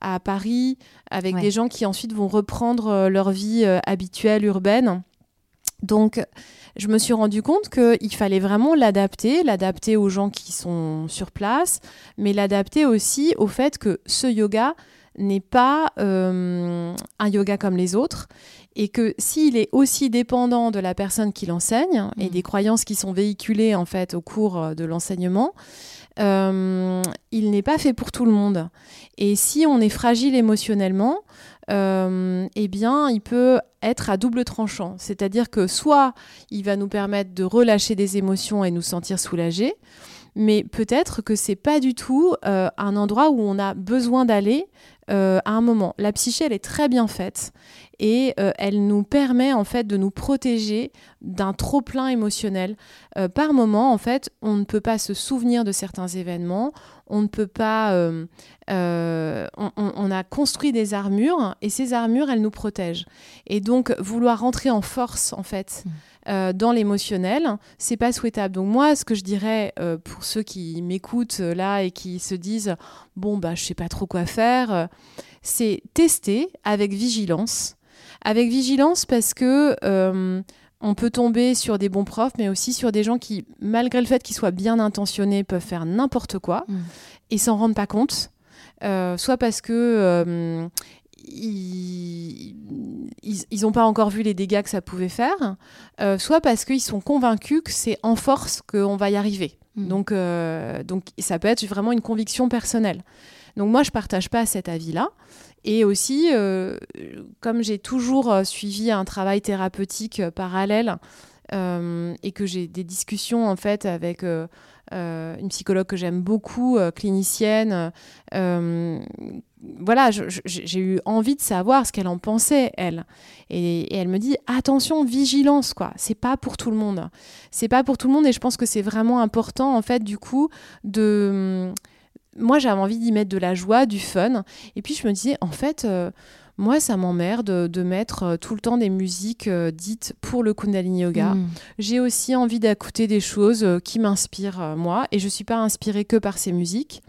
à Paris avec des gens qui ensuite vont reprendre leur vie habituelle urbaine? Donc, je me suis rendu compte qu'il fallait vraiment l'adapter, l'adapter aux gens qui sont sur place, mais l'adapter aussi au fait que ce yoga n'est pas euh, un yoga comme les autres et que s'il est aussi dépendant de la personne qui l'enseigne et mm. des croyances qui sont véhiculées en fait au cours de l'enseignement, euh, il n'est pas fait pour tout le monde. Et si on est fragile émotionnellement, euh, eh bien, il peut être à double tranchant. C'est-à-dire que soit il va nous permettre de relâcher des émotions et nous sentir soulagés, mais peut-être que c'est pas du tout euh, un endroit où on a besoin d'aller euh, à un moment. La psyché, elle est très bien faite et euh, elle nous permet en fait de nous protéger d'un trop plein émotionnel. par moment, en fait, on ne peut pas se souvenir de certains événements, on ne peut pas. On, a construit des armures et ces armures, elles nous protègent. Et donc, vouloir rentrer en force, en fait. Mmh. Euh, dans l'émotionnel, c'est pas souhaitable. Donc moi, ce que je dirais euh, pour ceux qui m'écoutent euh, là et qui se disent bon bah je sais pas trop quoi faire, c'est tester avec vigilance, avec vigilance parce que on peut tomber sur des bons profs, mais aussi sur des gens qui, malgré le fait qu'ils soient bien intentionnés, peuvent faire n'importe quoi mmh. et s'en rendent pas compte. soit parce que ils n'ont pas encore vu les dégâts que ça pouvait faire, euh, soit parce qu'ils sont convaincus que c'est en force qu'on va y arriver. Hmm. Donc, euh, donc ça peut être vraiment une conviction personnelle. Donc moi, je partage pas cet avis-là. Et aussi, euh, comme j'ai toujours suivi un travail thérapeutique parallèle et que j'ai des discussions en fait avec une psychologue que j'aime beaucoup, clinicienne, voilà, j'ai eu envie de savoir ce qu'elle en pensait, elle. Et, elle me dit attention, vigilance, quoi. C'est pas pour tout le monde. C'est pas pour tout le monde, et je pense que c'est vraiment important, en fait, du coup, de. Moi, j'avais envie d'y mettre de la joie, du fun. Et puis, je me disais, en fait. Euh, moi, ça m'emmerde de mettre euh, tout le temps des musiques euh, dites pour le Kundalini Yoga. Hmm. J'ai aussi envie d'écouter des choses qui m'inspirent, moi, et je ne suis pas inspirée que par ces musiques.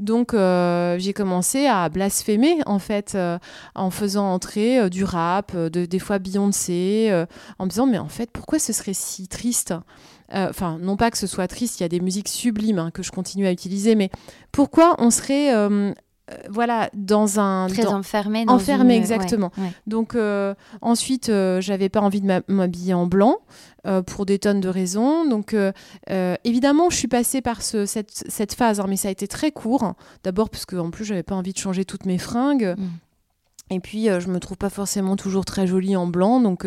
Donc euh, j'ai commencé à blasphémer en fait euh, en faisant entrer euh, du rap, de, des fois Beyoncé, en me disant mais en fait pourquoi ce serait si triste? Enfin non pas que ce soit triste, il y a des musiques sublimes hein, que je continue à utiliser, mais pourquoi on serait voilà, dans un. Très enfermé. enfermé, exactement. Donc, ensuite, j'avais pas envie de m'habiller en blanc. Euh, pour des tonnes de raisons. Donc, euh, euh, évidemment, je suis passée par cette, phase, hein, mais ça a été très court. D'abord, parce qu'en plus, j'avais pas envie de changer toutes mes fringues. Mm. Et puis, je me trouve pas forcément toujours très jolie en blanc. Donc,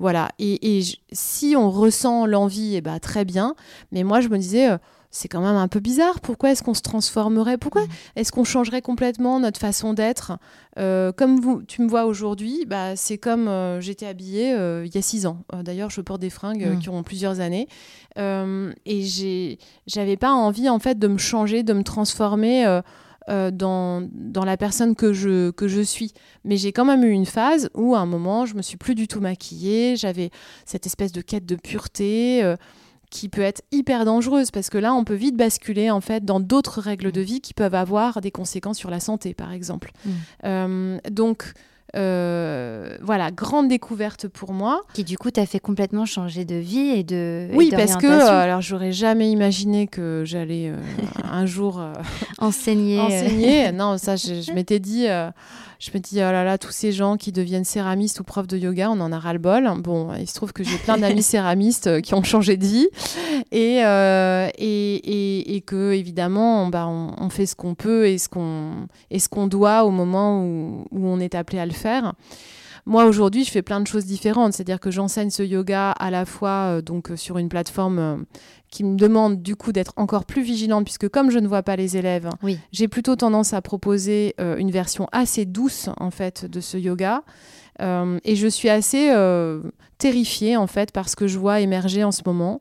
voilà. Et, si on ressent l'envie, eh ben, très bien. Mais moi, je me disais c'est quand même un peu bizarre. Pourquoi est-ce qu'on se transformerait? Pourquoi mm. est-ce qu'on changerait complètement notre façon d'être? Euh, Comme vous, tu me vois aujourd'hui, bah, c'est comme euh, j'étais habillée euh, il y a six ans. D'ailleurs, je porte des fringues mm. qui ont plusieurs années. et j'avais pas envie, en fait, de me changer, de me transformer. dans, dans, la personne que je, que je suis. Mais j'ai quand même eu une phase où, à un moment, je me suis plus du tout maquillée, j'avais cette espèce de quête de pureté qui peut être hyper dangereuse parce que là, on peut vite basculer en fait dans d'autres règles de vie qui peuvent avoir des conséquences sur la santé, par exemple. Mm. Euh, donc, euh, voilà, grande découverte pour moi. Qui du coup t'a fait complètement changer de vie et de. Oui, parce que euh, alors j'aurais jamais imaginé que j'allais *laughs* un jour enseigner. enseigner. *laughs* non, ça je m'étais dit je me dis, oh là là, tous ces gens qui deviennent céramistes ou profs de yoga, on en a ras-le-bol. Bon, il se trouve que j'ai plein d'amis *laughs* céramistes euh, qui ont changé de vie et, euh, et, et, et, que, évidemment, bah, on, fait ce qu'on peut et ce qu'on qu'on doit au moment où, où on est appelé à le faire. Moi aujourd'hui, je fais plein de choses différentes, c'est-à-dire que j'enseigne ce yoga à la fois euh, donc sur une plateforme qui me demande du coup d'être encore plus vigilante puisque comme je ne vois pas les élèves, j'ai plutôt tendance à proposer euh, une version assez douce en fait de ce yoga. Euh, et je suis assez euh, terrifiée en fait par ce que je vois émerger en ce moment.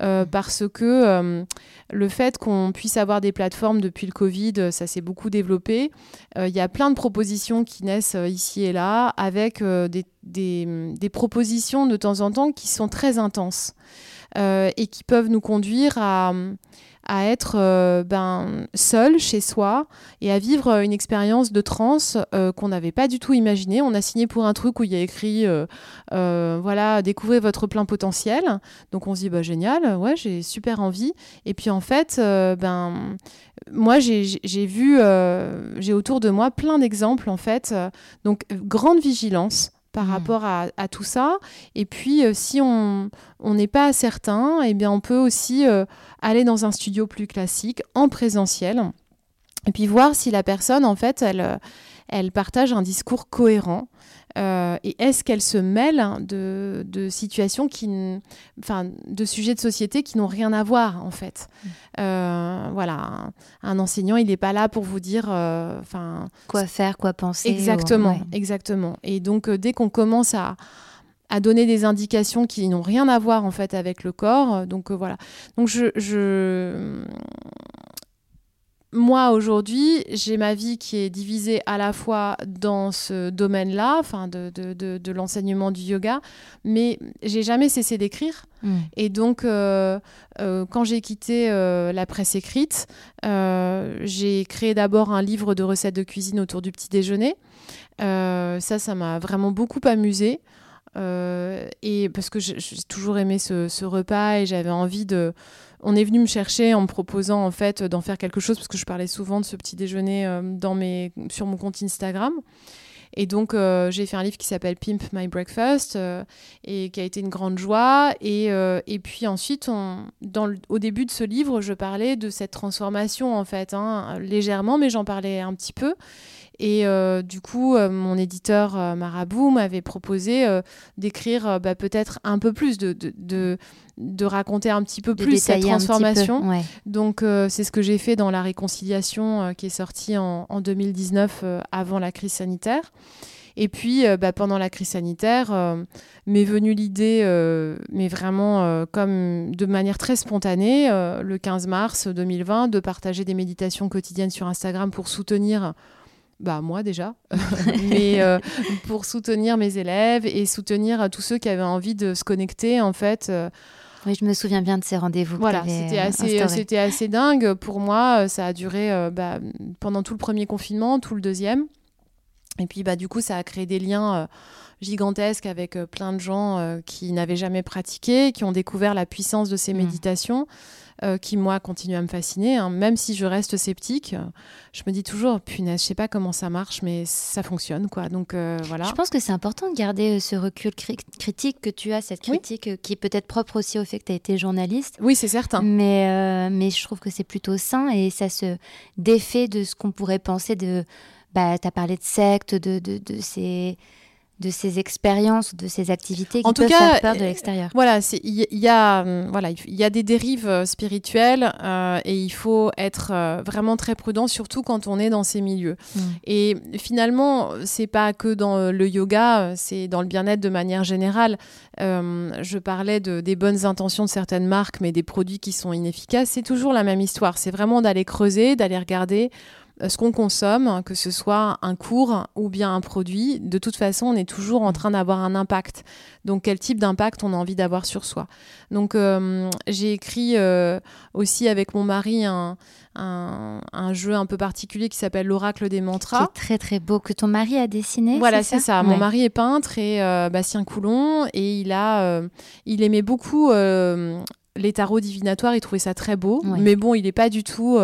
Mm. parce que le fait qu'on puisse avoir des plateformes depuis le Covid, ça s'est beaucoup développé. Il y a plein de propositions qui naissent ici et là, avec des, propositions de temps en temps qui sont très intenses. Euh, et qui peuvent nous conduire à, être euh, ben, seul chez soi et à vivre une expérience de transe euh, qu'on n'avait pas du tout imaginé. On a signé pour un truc où il y a écrit voilà, découvrez votre plein potentiel. Donc on se dit bah, génial, ouais, j'ai super envie. Et puis en fait, ben, moi j'ai vu, j'ai autour de moi plein d'exemples en fait. donc grande vigilance par hmm. rapport à, tout ça. Et puis, euh, si on n'est pas certain, eh bien, on peut aussi euh, aller dans un studio plus classique, en présentiel, et puis voir si la personne, en fait, elle, elle partage un discours cohérent. Et est-ce qu'elle se mêle de, de situations qui, enfin, de sujets de société qui n'ont rien à voir en fait? Mm. voilà, un, enseignant, il n'est pas là pour vous dire, enfin, quoi faire, quoi penser. Exactement, exactement. Et donc dès qu'on commence à à donner des indications qui n'ont rien à voir en fait avec le corps. Donc voilà. Donc je, je moi aujourd'hui, j'ai ma vie qui est divisée à la fois dans ce domaine-là, enfin de, de, de, l'enseignement du yoga, mais j'ai jamais cessé d'écrire. Hmm. Et donc, euh, euh, quand j'ai quitté euh, la presse écrite, j'ai créé d'abord un livre de recettes de cuisine autour du petit déjeuner. ça, ça m'a vraiment beaucoup amusé. et parce que j'ai toujours aimé ce, ce repas et j'avais envie de on est venu me chercher en me proposant en fait d'en faire quelque chose parce que je parlais souvent de ce petit déjeuner euh, dans mes, sur mon compte Instagram. Et donc, euh, j'ai fait un livre qui s'appelle Pimp My Breakfast euh, et qui a été une grande joie. Et, et puis ensuite, au début de ce livre, je parlais de cette transformation, en fait, hein, légèrement, mais j'en parlais un petit peu. Et du coup, mon éditeur Marabout m'avait proposé d'écrire bah, peut-être un peu plus de, de, de raconter un petit peu plus cette transformation. Donc euh, c'est ce que j'ai fait dans la réconciliation euh, qui est sortie en, 2019 euh, avant la crise sanitaire. Et puis bah, pendant la crise sanitaire, m'est venue l'idée, mais vraiment comme de manière très spontanée, le 15 mars 2020, de partager des méditations quotidiennes sur Instagram pour soutenir bah moi déjà, *laughs* mais pour soutenir mes élèves et soutenir tous ceux qui avaient envie de se connecter en fait oui, je me souviens bien de ces rendez-vous. Voilà, c'était assez, c'était assez dingue. Pour moi, ça a duré euh, bah, pendant tout le premier confinement, tout le deuxième. Et puis, bah, du coup, ça a créé des liens euh, gigantesques avec euh, plein de gens qui n'avaient jamais pratiqué, qui ont découvert la puissance de ces mmh. méditations. Euh, qui, moi, continue à me fasciner. Hein. Même si je reste sceptique, euh, je me dis toujours, punaise, je sais pas comment ça marche, mais ça fonctionne, quoi. Donc, euh, voilà. Je pense que c'est important de garder ce recul critique que tu as, cette critique qui est peut-être propre aussi au fait que tu as été journaliste. Oui, c'est certain. Mais, mais je trouve que c'est plutôt sain et ça se défait de ce qu'on pourrait penser de... Bah, tu as parlé de secte, de, de, de ces de ces expériences, de ces activités qui en peuvent tout cas, faire peur de l'extérieur. Voilà, il y, a hum, voilà, il y a des dérives euh, spirituelles euh, et il faut être euh, vraiment très prudent, surtout quand on est dans ces milieux. Et finalement, c'est pas que dans le yoga, c'est dans le bien-être de manière générale. je parlais de, des bonnes intentions de certaines marques, mais des produits qui sont inefficaces. C'est toujours la même histoire. C'est vraiment d'aller creuser, d'aller regarder euh, ce qu'on consomme, que ce soit un cours ou bien un produit, de toute façon, on est toujours en train d'avoir un impact. Donc, quel type d'impact on a envie d'avoir sur soi. Donc, euh, j'ai écrit euh, aussi avec mon mari un, un, jeu un peu particulier qui s'appelle l'oracle des mantras. Qui très très beau, que ton mari a dessiné. Voilà, c'est ça. Mon mari est peintre et Bastien Coulon et il a, il aimait beaucoup les tarots divinatoires. Il trouvait ça très beau, mais bon, il n'est pas du tout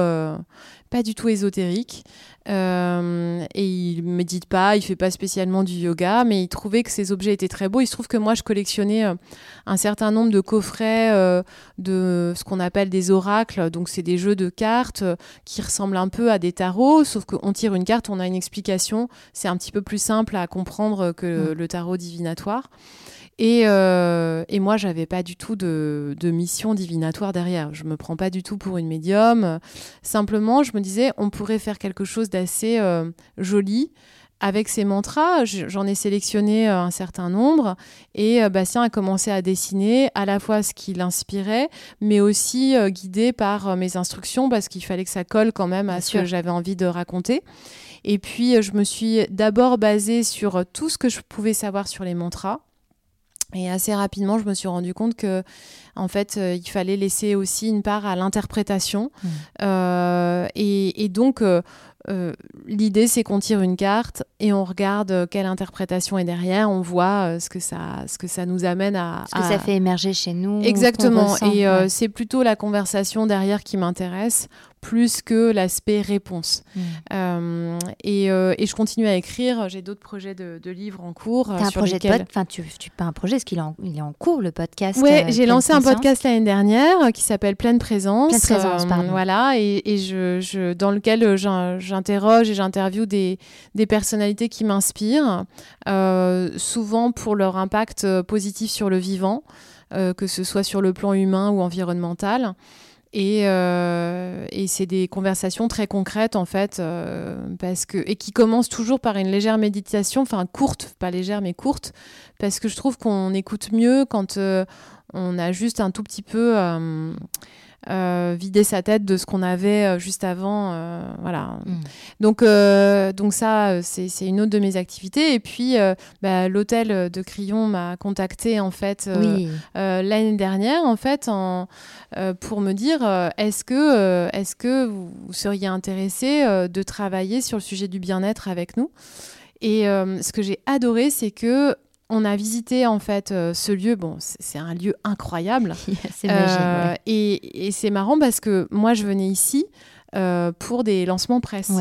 pas du tout ésotérique. Euh, et il médite pas, il fait pas spécialement du yoga, mais il trouvait que ces objets étaient très beaux. Il se trouve que moi, je collectionnais euh, un certain nombre de coffrets euh, de ce qu'on appelle des oracles. Donc, c'est des jeux de cartes qui ressemblent un peu à des tarots, sauf qu'on tire une carte, on a une explication. C'est un petit peu plus simple à comprendre que mm. le tarot divinatoire. Et, euh, et moi, j'avais pas du tout de, de, mission divinatoire derrière. Je me prends pas du tout pour une médium. Simplement, je me disais, on pourrait faire quelque chose d'assez euh, joli avec ces mantras. J'en ai sélectionné euh, un certain nombre et euh, Bastien a commencé à dessiner à la fois ce qui l'inspirait, mais aussi guidé par mes instructions parce qu'il fallait que ça colle quand même à ce que j'avais envie de raconter. Et puis, je me suis d'abord basée sur tout ce que je pouvais savoir sur les mantras. Et assez rapidement, je me suis rendu compte que, en fait, euh, il fallait laisser aussi une part à l'interprétation. Mmh. Euh, et, donc, euh, l'idée, c'est qu'on tire une carte et on regarde quelle interprétation est derrière. On voit ce que ça, ce que ça nous amène à. Ce que ça fait émerger chez nous. Exactement. Et c'est plutôt la conversation derrière qui m'intéresse plus que l'aspect réponse. Mm. Euh, et, euh, et, je continue à écrire. J'ai d'autres projets de, livres en cours. As un projet de enfin, tu, tu pas un projet, est-ce qu'il est, est en cours le podcast Oui, euh, j'ai lancé un podcast l'année dernière qui s'appelle Pleine Présence. Pleine Présence, pardon. Voilà, et, et je, je, dans lequel j'interroge et j'interviewe des, des, personnalités qui m'inspirent, souvent pour leur impact positif sur le vivant, que ce soit sur le plan humain ou environnemental. Et, euh, et c'est des conversations très concrètes en fait, euh, parce que et qui commencent toujours par une légère méditation, enfin courte, pas légère mais courte, parce que je trouve qu'on écoute mieux quand euh, on a juste un tout petit peu euh, vider sa tête de ce qu'on avait euh, juste avant. Euh, voilà. Mm. Donc, donc ça, c'est une autre de mes activités. Et puis, bah, l'hôtel de Crillon m'a contacté en fait l'année dernière en fait en, pour me dire est-ce que, est que vous seriez intéressé de travailler sur le sujet du bien-être avec nous? Et ce que j'ai adoré, c'est que on a visité en fait euh, ce lieu. Bon, c'est un lieu incroyable. *laughs* c'est magique. Euh, et, c'est marrant parce que moi, je venais ici. Euh, pour des lancements presse.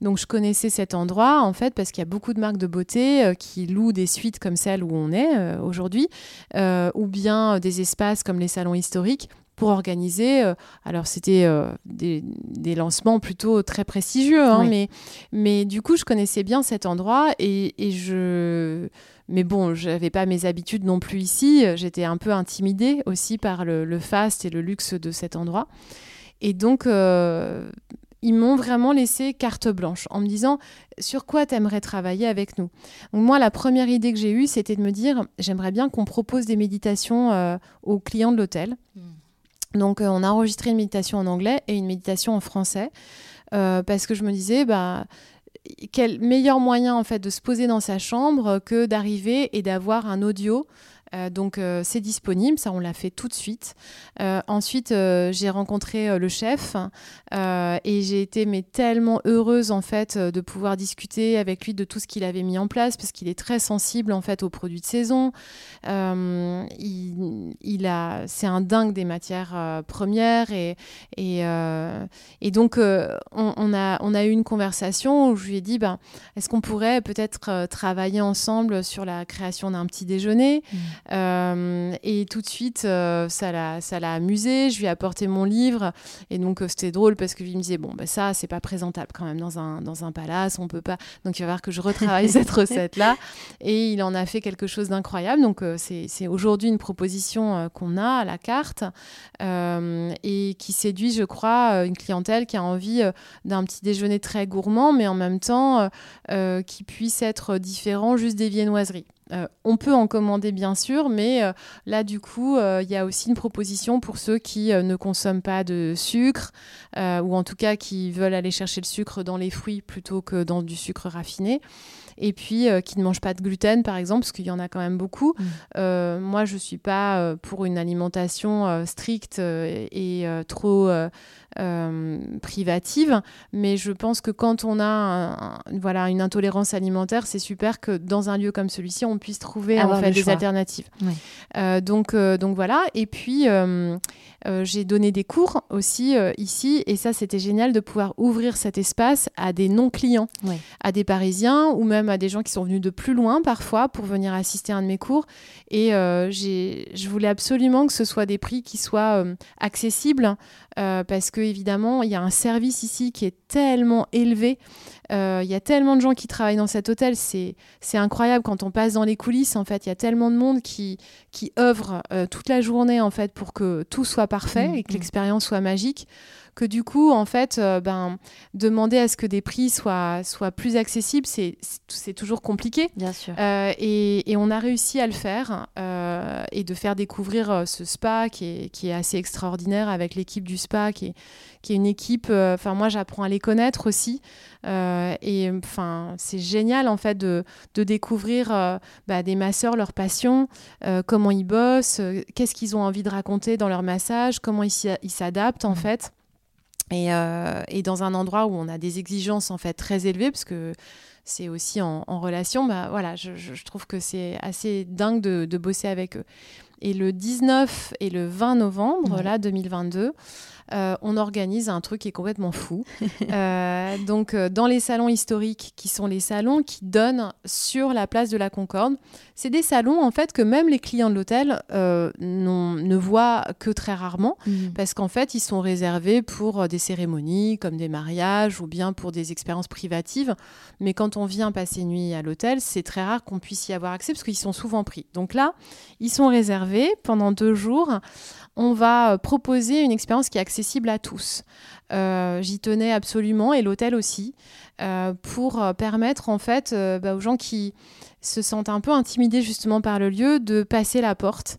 Donc je connaissais cet endroit en fait parce qu'il y a beaucoup de marques de beauté qui louent des suites comme celle où on est aujourd'hui, ou bien des espaces comme les salons historiques pour organiser. alors c'était des, lancements plutôt très prestigieux, hein, mais, mais du coup je connaissais bien cet endroit et, et je mais bon, je n'avais pas mes habitudes non plus ici. J'étais un peu intimidée aussi par le, faste et le luxe de cet endroit. Et donc, euh, ils m'ont vraiment laissé carte blanche en me disant sur quoi tu aimerais travailler avec nous? Donc moi, la première idée que j'ai eue, c'était de me dire j'aimerais bien qu'on propose des méditations euh, aux clients de l'hôtel. Hmm. Donc, euh, on a enregistré une méditation en anglais et une méditation en français. parce que je me disais, bah, quel meilleur moyen en fait de se poser dans sa chambre que d'arriver et d'avoir un audio euh, donc euh, c'est disponible, ça on l'a fait tout de suite. Euh, ensuite j'ai rencontré le chef et j'ai été mais tellement heureuse en fait de pouvoir discuter avec lui de tout ce qu'il avait mis en place parce qu'il est très sensible en fait aux produits de saison. Il, a, c'est un dingue des matières premières et et, donc on, a on a eu une conversation où je lui ai dit ben est-ce qu'on pourrait peut-être travailler ensemble sur la création d'un petit déjeuner? Mmh. Euh, et tout de suite, euh, ça l'a amusé. Je lui ai apporté mon livre. Et donc, euh, c'était drôle parce qu'il me disait Bon, bah, ça, c'est pas présentable quand même dans un, dans un palace. On peut pas. Donc, il va falloir que je retravaille *laughs* cette recette-là. Et il en a fait quelque chose d'incroyable. Donc, c'est aujourd'hui une proposition qu'on a à la carte et qui séduit, je crois, une clientèle qui a envie d'un petit déjeuner très gourmand, mais en même temps qui puisse être différent juste des viennoiseries. Euh, on peut en commander bien sûr, mais euh, là du coup, euh, il y a aussi une proposition pour ceux qui ne consomment pas de sucre ou en tout cas qui veulent aller chercher le sucre dans les fruits plutôt que dans du sucre raffiné et puis qui ne mangent pas de gluten par exemple, parce qu'il y en a quand même beaucoup. Mmh. moi, je ne suis pas pour une alimentation stricte et trop euh, privative, mais je pense que quand on a voilà, une intolérance alimentaire, c'est super que dans un lieu comme celui-ci, on puisse trouver en fait, des alternatives. Euh, donc, euh, donc voilà, et puis j'ai donné des cours aussi ici, et ça c'était génial de pouvoir ouvrir cet espace à des non-clients, à des Parisiens ou même à des gens qui sont venus de plus loin parfois pour venir assister à un de mes cours. Et je voulais absolument que ce soit des prix qui soient accessibles euh, parce que évidemment il y a un service ici qui est tellement élevé. Euh, il y a tellement de gens qui travaillent dans cet hôtel, c'est incroyable quand on passe dans les coulisses. En fait, il y a tellement de monde qui qui œuvre euh, toute la journée en fait pour que tout soit parfait mmh, et que mmh. l'expérience soit magique que du coup, en fait, euh, ben, demander à ce que des prix soient, soient plus accessibles, c'est toujours compliqué. Bien sûr. Euh, et, et, on a réussi à le faire euh, et de faire découvrir ce spa qui est, qui est assez extraordinaire avec l'équipe du spa, qui est, qui est une équipe. Enfin, moi, j'apprends à les connaître aussi. et enfin, c'est génial en fait de, de découvrir bah, des masseurs, leur passion, comment ils bossent, qu'est-ce qu'ils ont envie de raconter dans leur massage, comment ils s'adaptent en mmh. fait. Euh, et, dans un endroit où on a des exigences en fait très élevées, parce que c'est aussi en, relation, bah, voilà, je, trouve que c'est assez dingue de, bosser avec eux. Et le 19 et le 20 novembre, là, 2022, euh, on organise un truc qui est complètement fou. *laughs* Euh, donc, euh, dans les salons historiques, qui sont les salons qui donnent sur la place de la Concorde, c'est des salons en fait que même les clients de l'hôtel ne voient que très rarement, mhm. parce qu'en fait, ils sont réservés pour des cérémonies comme des mariages ou bien pour des expériences privatives. Mais quand on vient passer nuit à l'hôtel, c'est très rare qu'on puisse y avoir accès parce qu'ils sont souvent pris. Donc là, ils sont réservés pendant deux jours on va proposer une expérience qui est accessible à tous. Euh, j'y tenais absolument et l'hôtel aussi euh, pour permettre en fait bah, aux gens qui se sentent un peu intimidés justement par le lieu de passer la porte.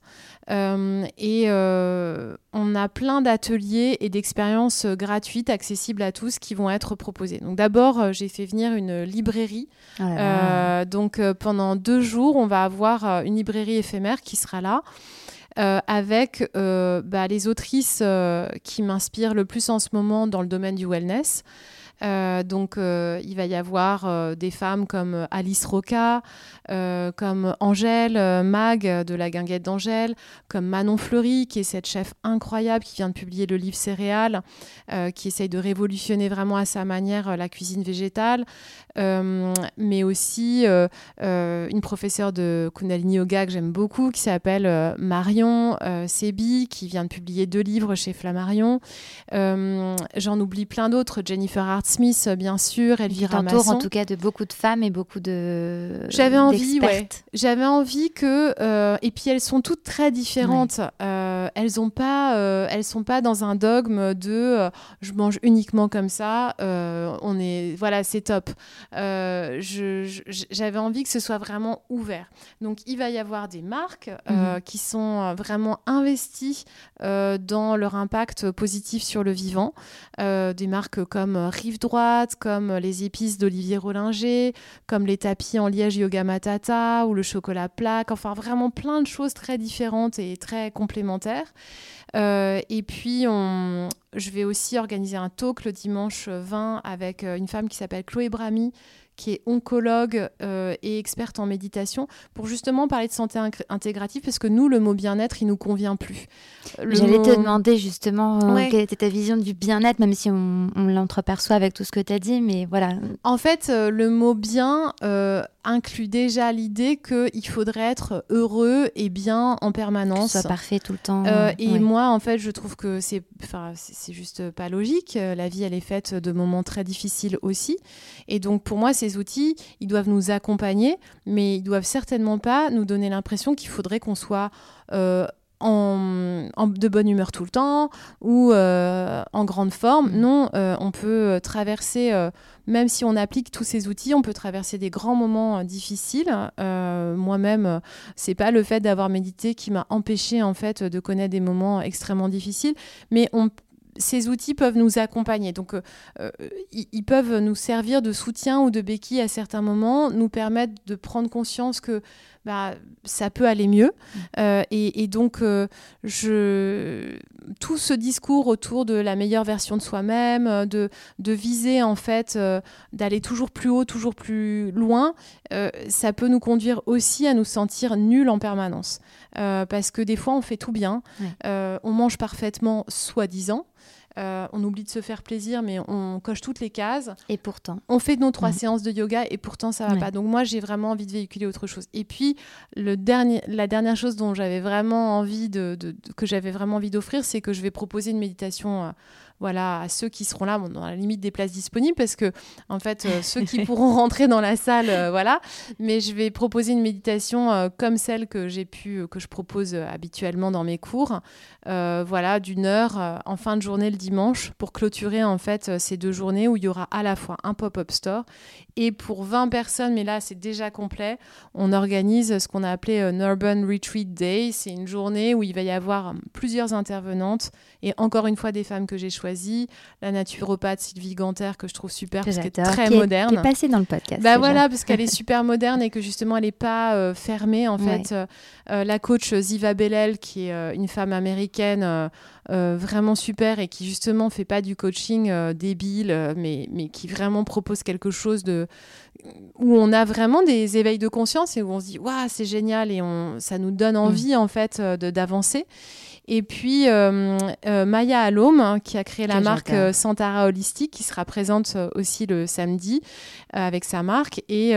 et on a plein d'ateliers et d'expériences gratuites accessibles à tous qui vont être proposées. Donc d'abord, j'ai fait venir une librairie. Oh donc pendant deux jours, on va avoir une librairie éphémère qui sera là. Euh, avec euh, bah, les autrices euh, qui m'inspirent le plus en ce moment dans le domaine du wellness. Donc, il va y avoir des femmes comme Alice Roca, comme Angèle Mag de la guinguette d'Angèle, comme Manon Fleury, qui est cette chef incroyable qui vient de publier le livre Céréales, qui essaye de révolutionner vraiment à sa manière la cuisine végétale. Euh, mais aussi euh, euh, une professeure de Kundalini Yoga que j'aime beaucoup, qui s'appelle Marion Sebi, qui vient de publier deux livres chez Flammarion. J'en oublie plein d'autres, Jennifer Hart-Smith, bien sûr, Elvira Masson. en tout cas de beaucoup de femmes et beaucoup de J'avais envie, ouais. J'avais envie que... et puis elles sont toutes très différentes. elles ont pas, elles sont pas dans un dogme de je mange uniquement comme ça. on est... Voilà, c'est top. Euh, j'avais envie que ce soit vraiment ouvert. Donc il va y avoir des marques euh, mhm. qui sont euh, vraiment investies dans leur impact positif sur le vivant. des marques comme Rive Droite, comme les épices d'Olivier Rollinger, comme les tapis en liège Yoga Matata ou le chocolat plaque. Enfin vraiment plein de choses très différentes et très complémentaires. et puis, je vais aussi organiser un talk le dimanche 20 avec euh, une femme qui s'appelle Chloé Brami, qui est oncologue euh, et experte en méditation, pour justement parler de santé intégrative, parce que nous, le mot bien-être, il nous convient plus. J'allais te demander justement euh, quelle était ta vision du bien-être, même si on, l'entreperçoit avec tout ce que tu as dit, mais voilà. En fait, le mot bien inclut déjà l'idée qu'il faudrait être heureux et bien en permanence. Que soit parfait tout le temps. et moi, en fait, je trouve que c'est c'est juste pas logique. Euh, la vie, elle est faite de moments très difficiles aussi. Et donc, pour moi, ces outils, ils doivent nous accompagner, mais ils doivent certainement pas nous donner l'impression qu'il faudrait qu'on soit euh, en, de bonne humeur tout le temps ou euh, en grande forme. Mm. Non, on peut traverser, même si on applique tous ces outils, on peut traverser des grands moments difficiles. Moi-même, c'est pas le fait d'avoir médité qui m'a empêché en fait de connaître des moments extrêmement difficiles, mais on ces outils peuvent nous accompagner. Donc, euh, euh, ils, peuvent nous servir de soutien ou de béquille à certains moments, nous permettre de prendre conscience que bah, ça peut aller mieux. Mm. Euh, et, donc, je... tout ce discours autour de la meilleure version de soi-même, de, de, viser en fait, d'aller toujours plus haut, toujours plus loin, ça peut nous conduire aussi à nous sentir nuls en permanence. parce que des fois, on fait tout bien, on mange parfaitement, soi-disant. Euh, on oublie de se faire plaisir, mais on coche toutes les cases. Et pourtant. On fait nos trois mm. séances de yoga et pourtant ça va pas. Donc moi, j'ai vraiment envie de véhiculer autre chose. Et puis, le dernier, la dernière chose dont j'avais vraiment envie de, que j'avais vraiment envie d'offrir, c'est que je vais proposer une méditation. Euh, voilà, à ceux qui seront là, dans la limite des places disponibles, parce que en fait, euh, *laughs* ceux qui pourront rentrer dans la salle, voilà. Mais je vais proposer une méditation comme celle que j'ai pu, que je propose habituellement dans mes cours, euh, voilà, d'une heure euh, en fin de journée le dimanche pour clôturer en fait euh, ces deux journées où il y aura à la fois un pop-up store et pour 20 personnes, mais là c'est déjà complet, on organise ce qu'on a appelé un Urban Retreat Day. C'est une journée où il va y avoir plusieurs intervenantes et encore une fois des femmes que j'ai choisies, la naturopathe Sylvie Ganter que je trouve super parce qu'elle est très moderne. Qui est passée dans le podcast. Bah voilà, parce *laughs* qu'elle est super moderne et que justement elle n'est pas fermée en fait. la coach Ziva Bellel qui est une femme américaine euh, vraiment super et qui justement fait pas du coaching débile, mais, mais qui vraiment propose quelque chose de où on a vraiment des éveils de conscience et où on se dit waouh c'est génial et on, ça nous donne envie en fait d'avancer. Et puis euh, euh, Maya Alom, hein, qui a créé la marque euh, Santara Holistique, qui sera présente aussi le samedi avec sa marque et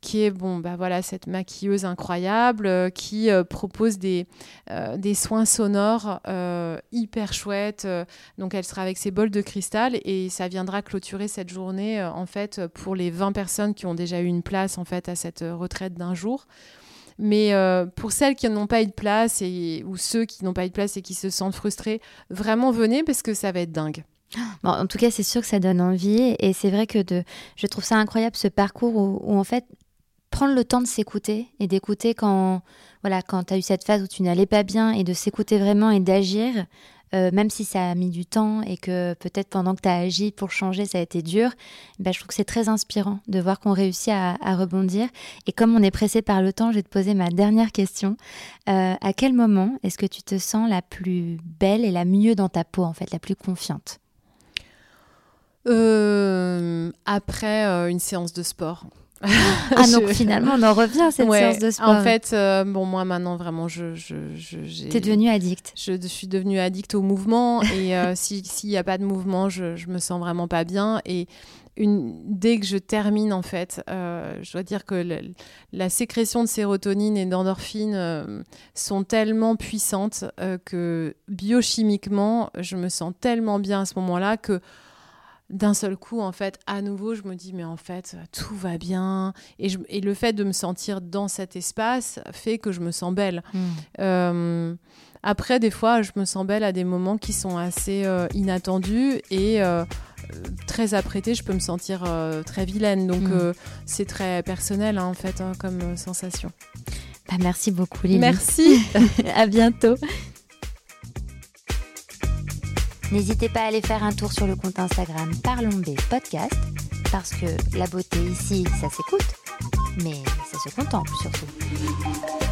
qui est bon, bah voilà, cette maquilleuse incroyable qui propose des, des soins sonores hyper chouettes. donc elle sera avec ses bols de cristal et ça viendra clôturer cette journée en fait pour les 20 personnes qui ont déjà eu une place en fait à cette retraite d'un jour. Mais euh, pour celles qui n'ont pas eu de place et, ou ceux qui n'ont pas eu de place et qui se sentent frustrés, vraiment venez parce que ça va être dingue. En tout cas, c'est sûr que ça donne envie. Et c'est vrai que de, je trouve ça incroyable ce parcours où, où en fait, prendre le temps de s'écouter et d'écouter quand, voilà, quand tu as eu cette phase où tu n'allais pas bien et de s'écouter vraiment et d'agir, euh, même si ça a mis du temps et que peut-être pendant que tu as agi pour changer, ça a été dur, ben, je trouve que c'est très inspirant de voir qu'on réussit à, rebondir. Et comme on est pressé par le temps, je vais te poser ma dernière question. Euh, à quel moment est-ce que tu te sens la plus belle et la mieux dans ta peau, en fait, la plus confiante? Euh, Après une séance de sport. *laughs* ah donc finalement on en revient à cette séance de sport. En fait, euh, bon moi maintenant vraiment je, je, je t'es devenue addict. Je, suis devenue addict au mouvement *laughs* et euh, s'il n'y a pas de mouvement, je, je me sens vraiment pas bien et une, dès que je termine en fait, euh, je dois dire que la sécrétion de sérotonine et d'endorphine sont tellement puissantes que biochimiquement je me sens tellement bien à ce moment-là que d'un seul coup, en fait, à nouveau, je me dis, mais en fait, tout va bien. Et, et le fait de me sentir dans cet espace fait que je me sens belle. Hmm. Euh, après, des fois, je me sens belle à des moments qui sont assez euh, inattendus et euh, très apprêtée, je peux me sentir très vilaine. Donc, hmm. c'est très personnel, hein, en fait, hein, comme sensation. Bah, merci beaucoup, Lily. Merci. *laughs* à bientôt. N'hésitez pas à aller faire un tour sur le compte Instagram Parlons B Podcast, parce que la beauté ici, ça s'écoute, mais ça se contemple surtout.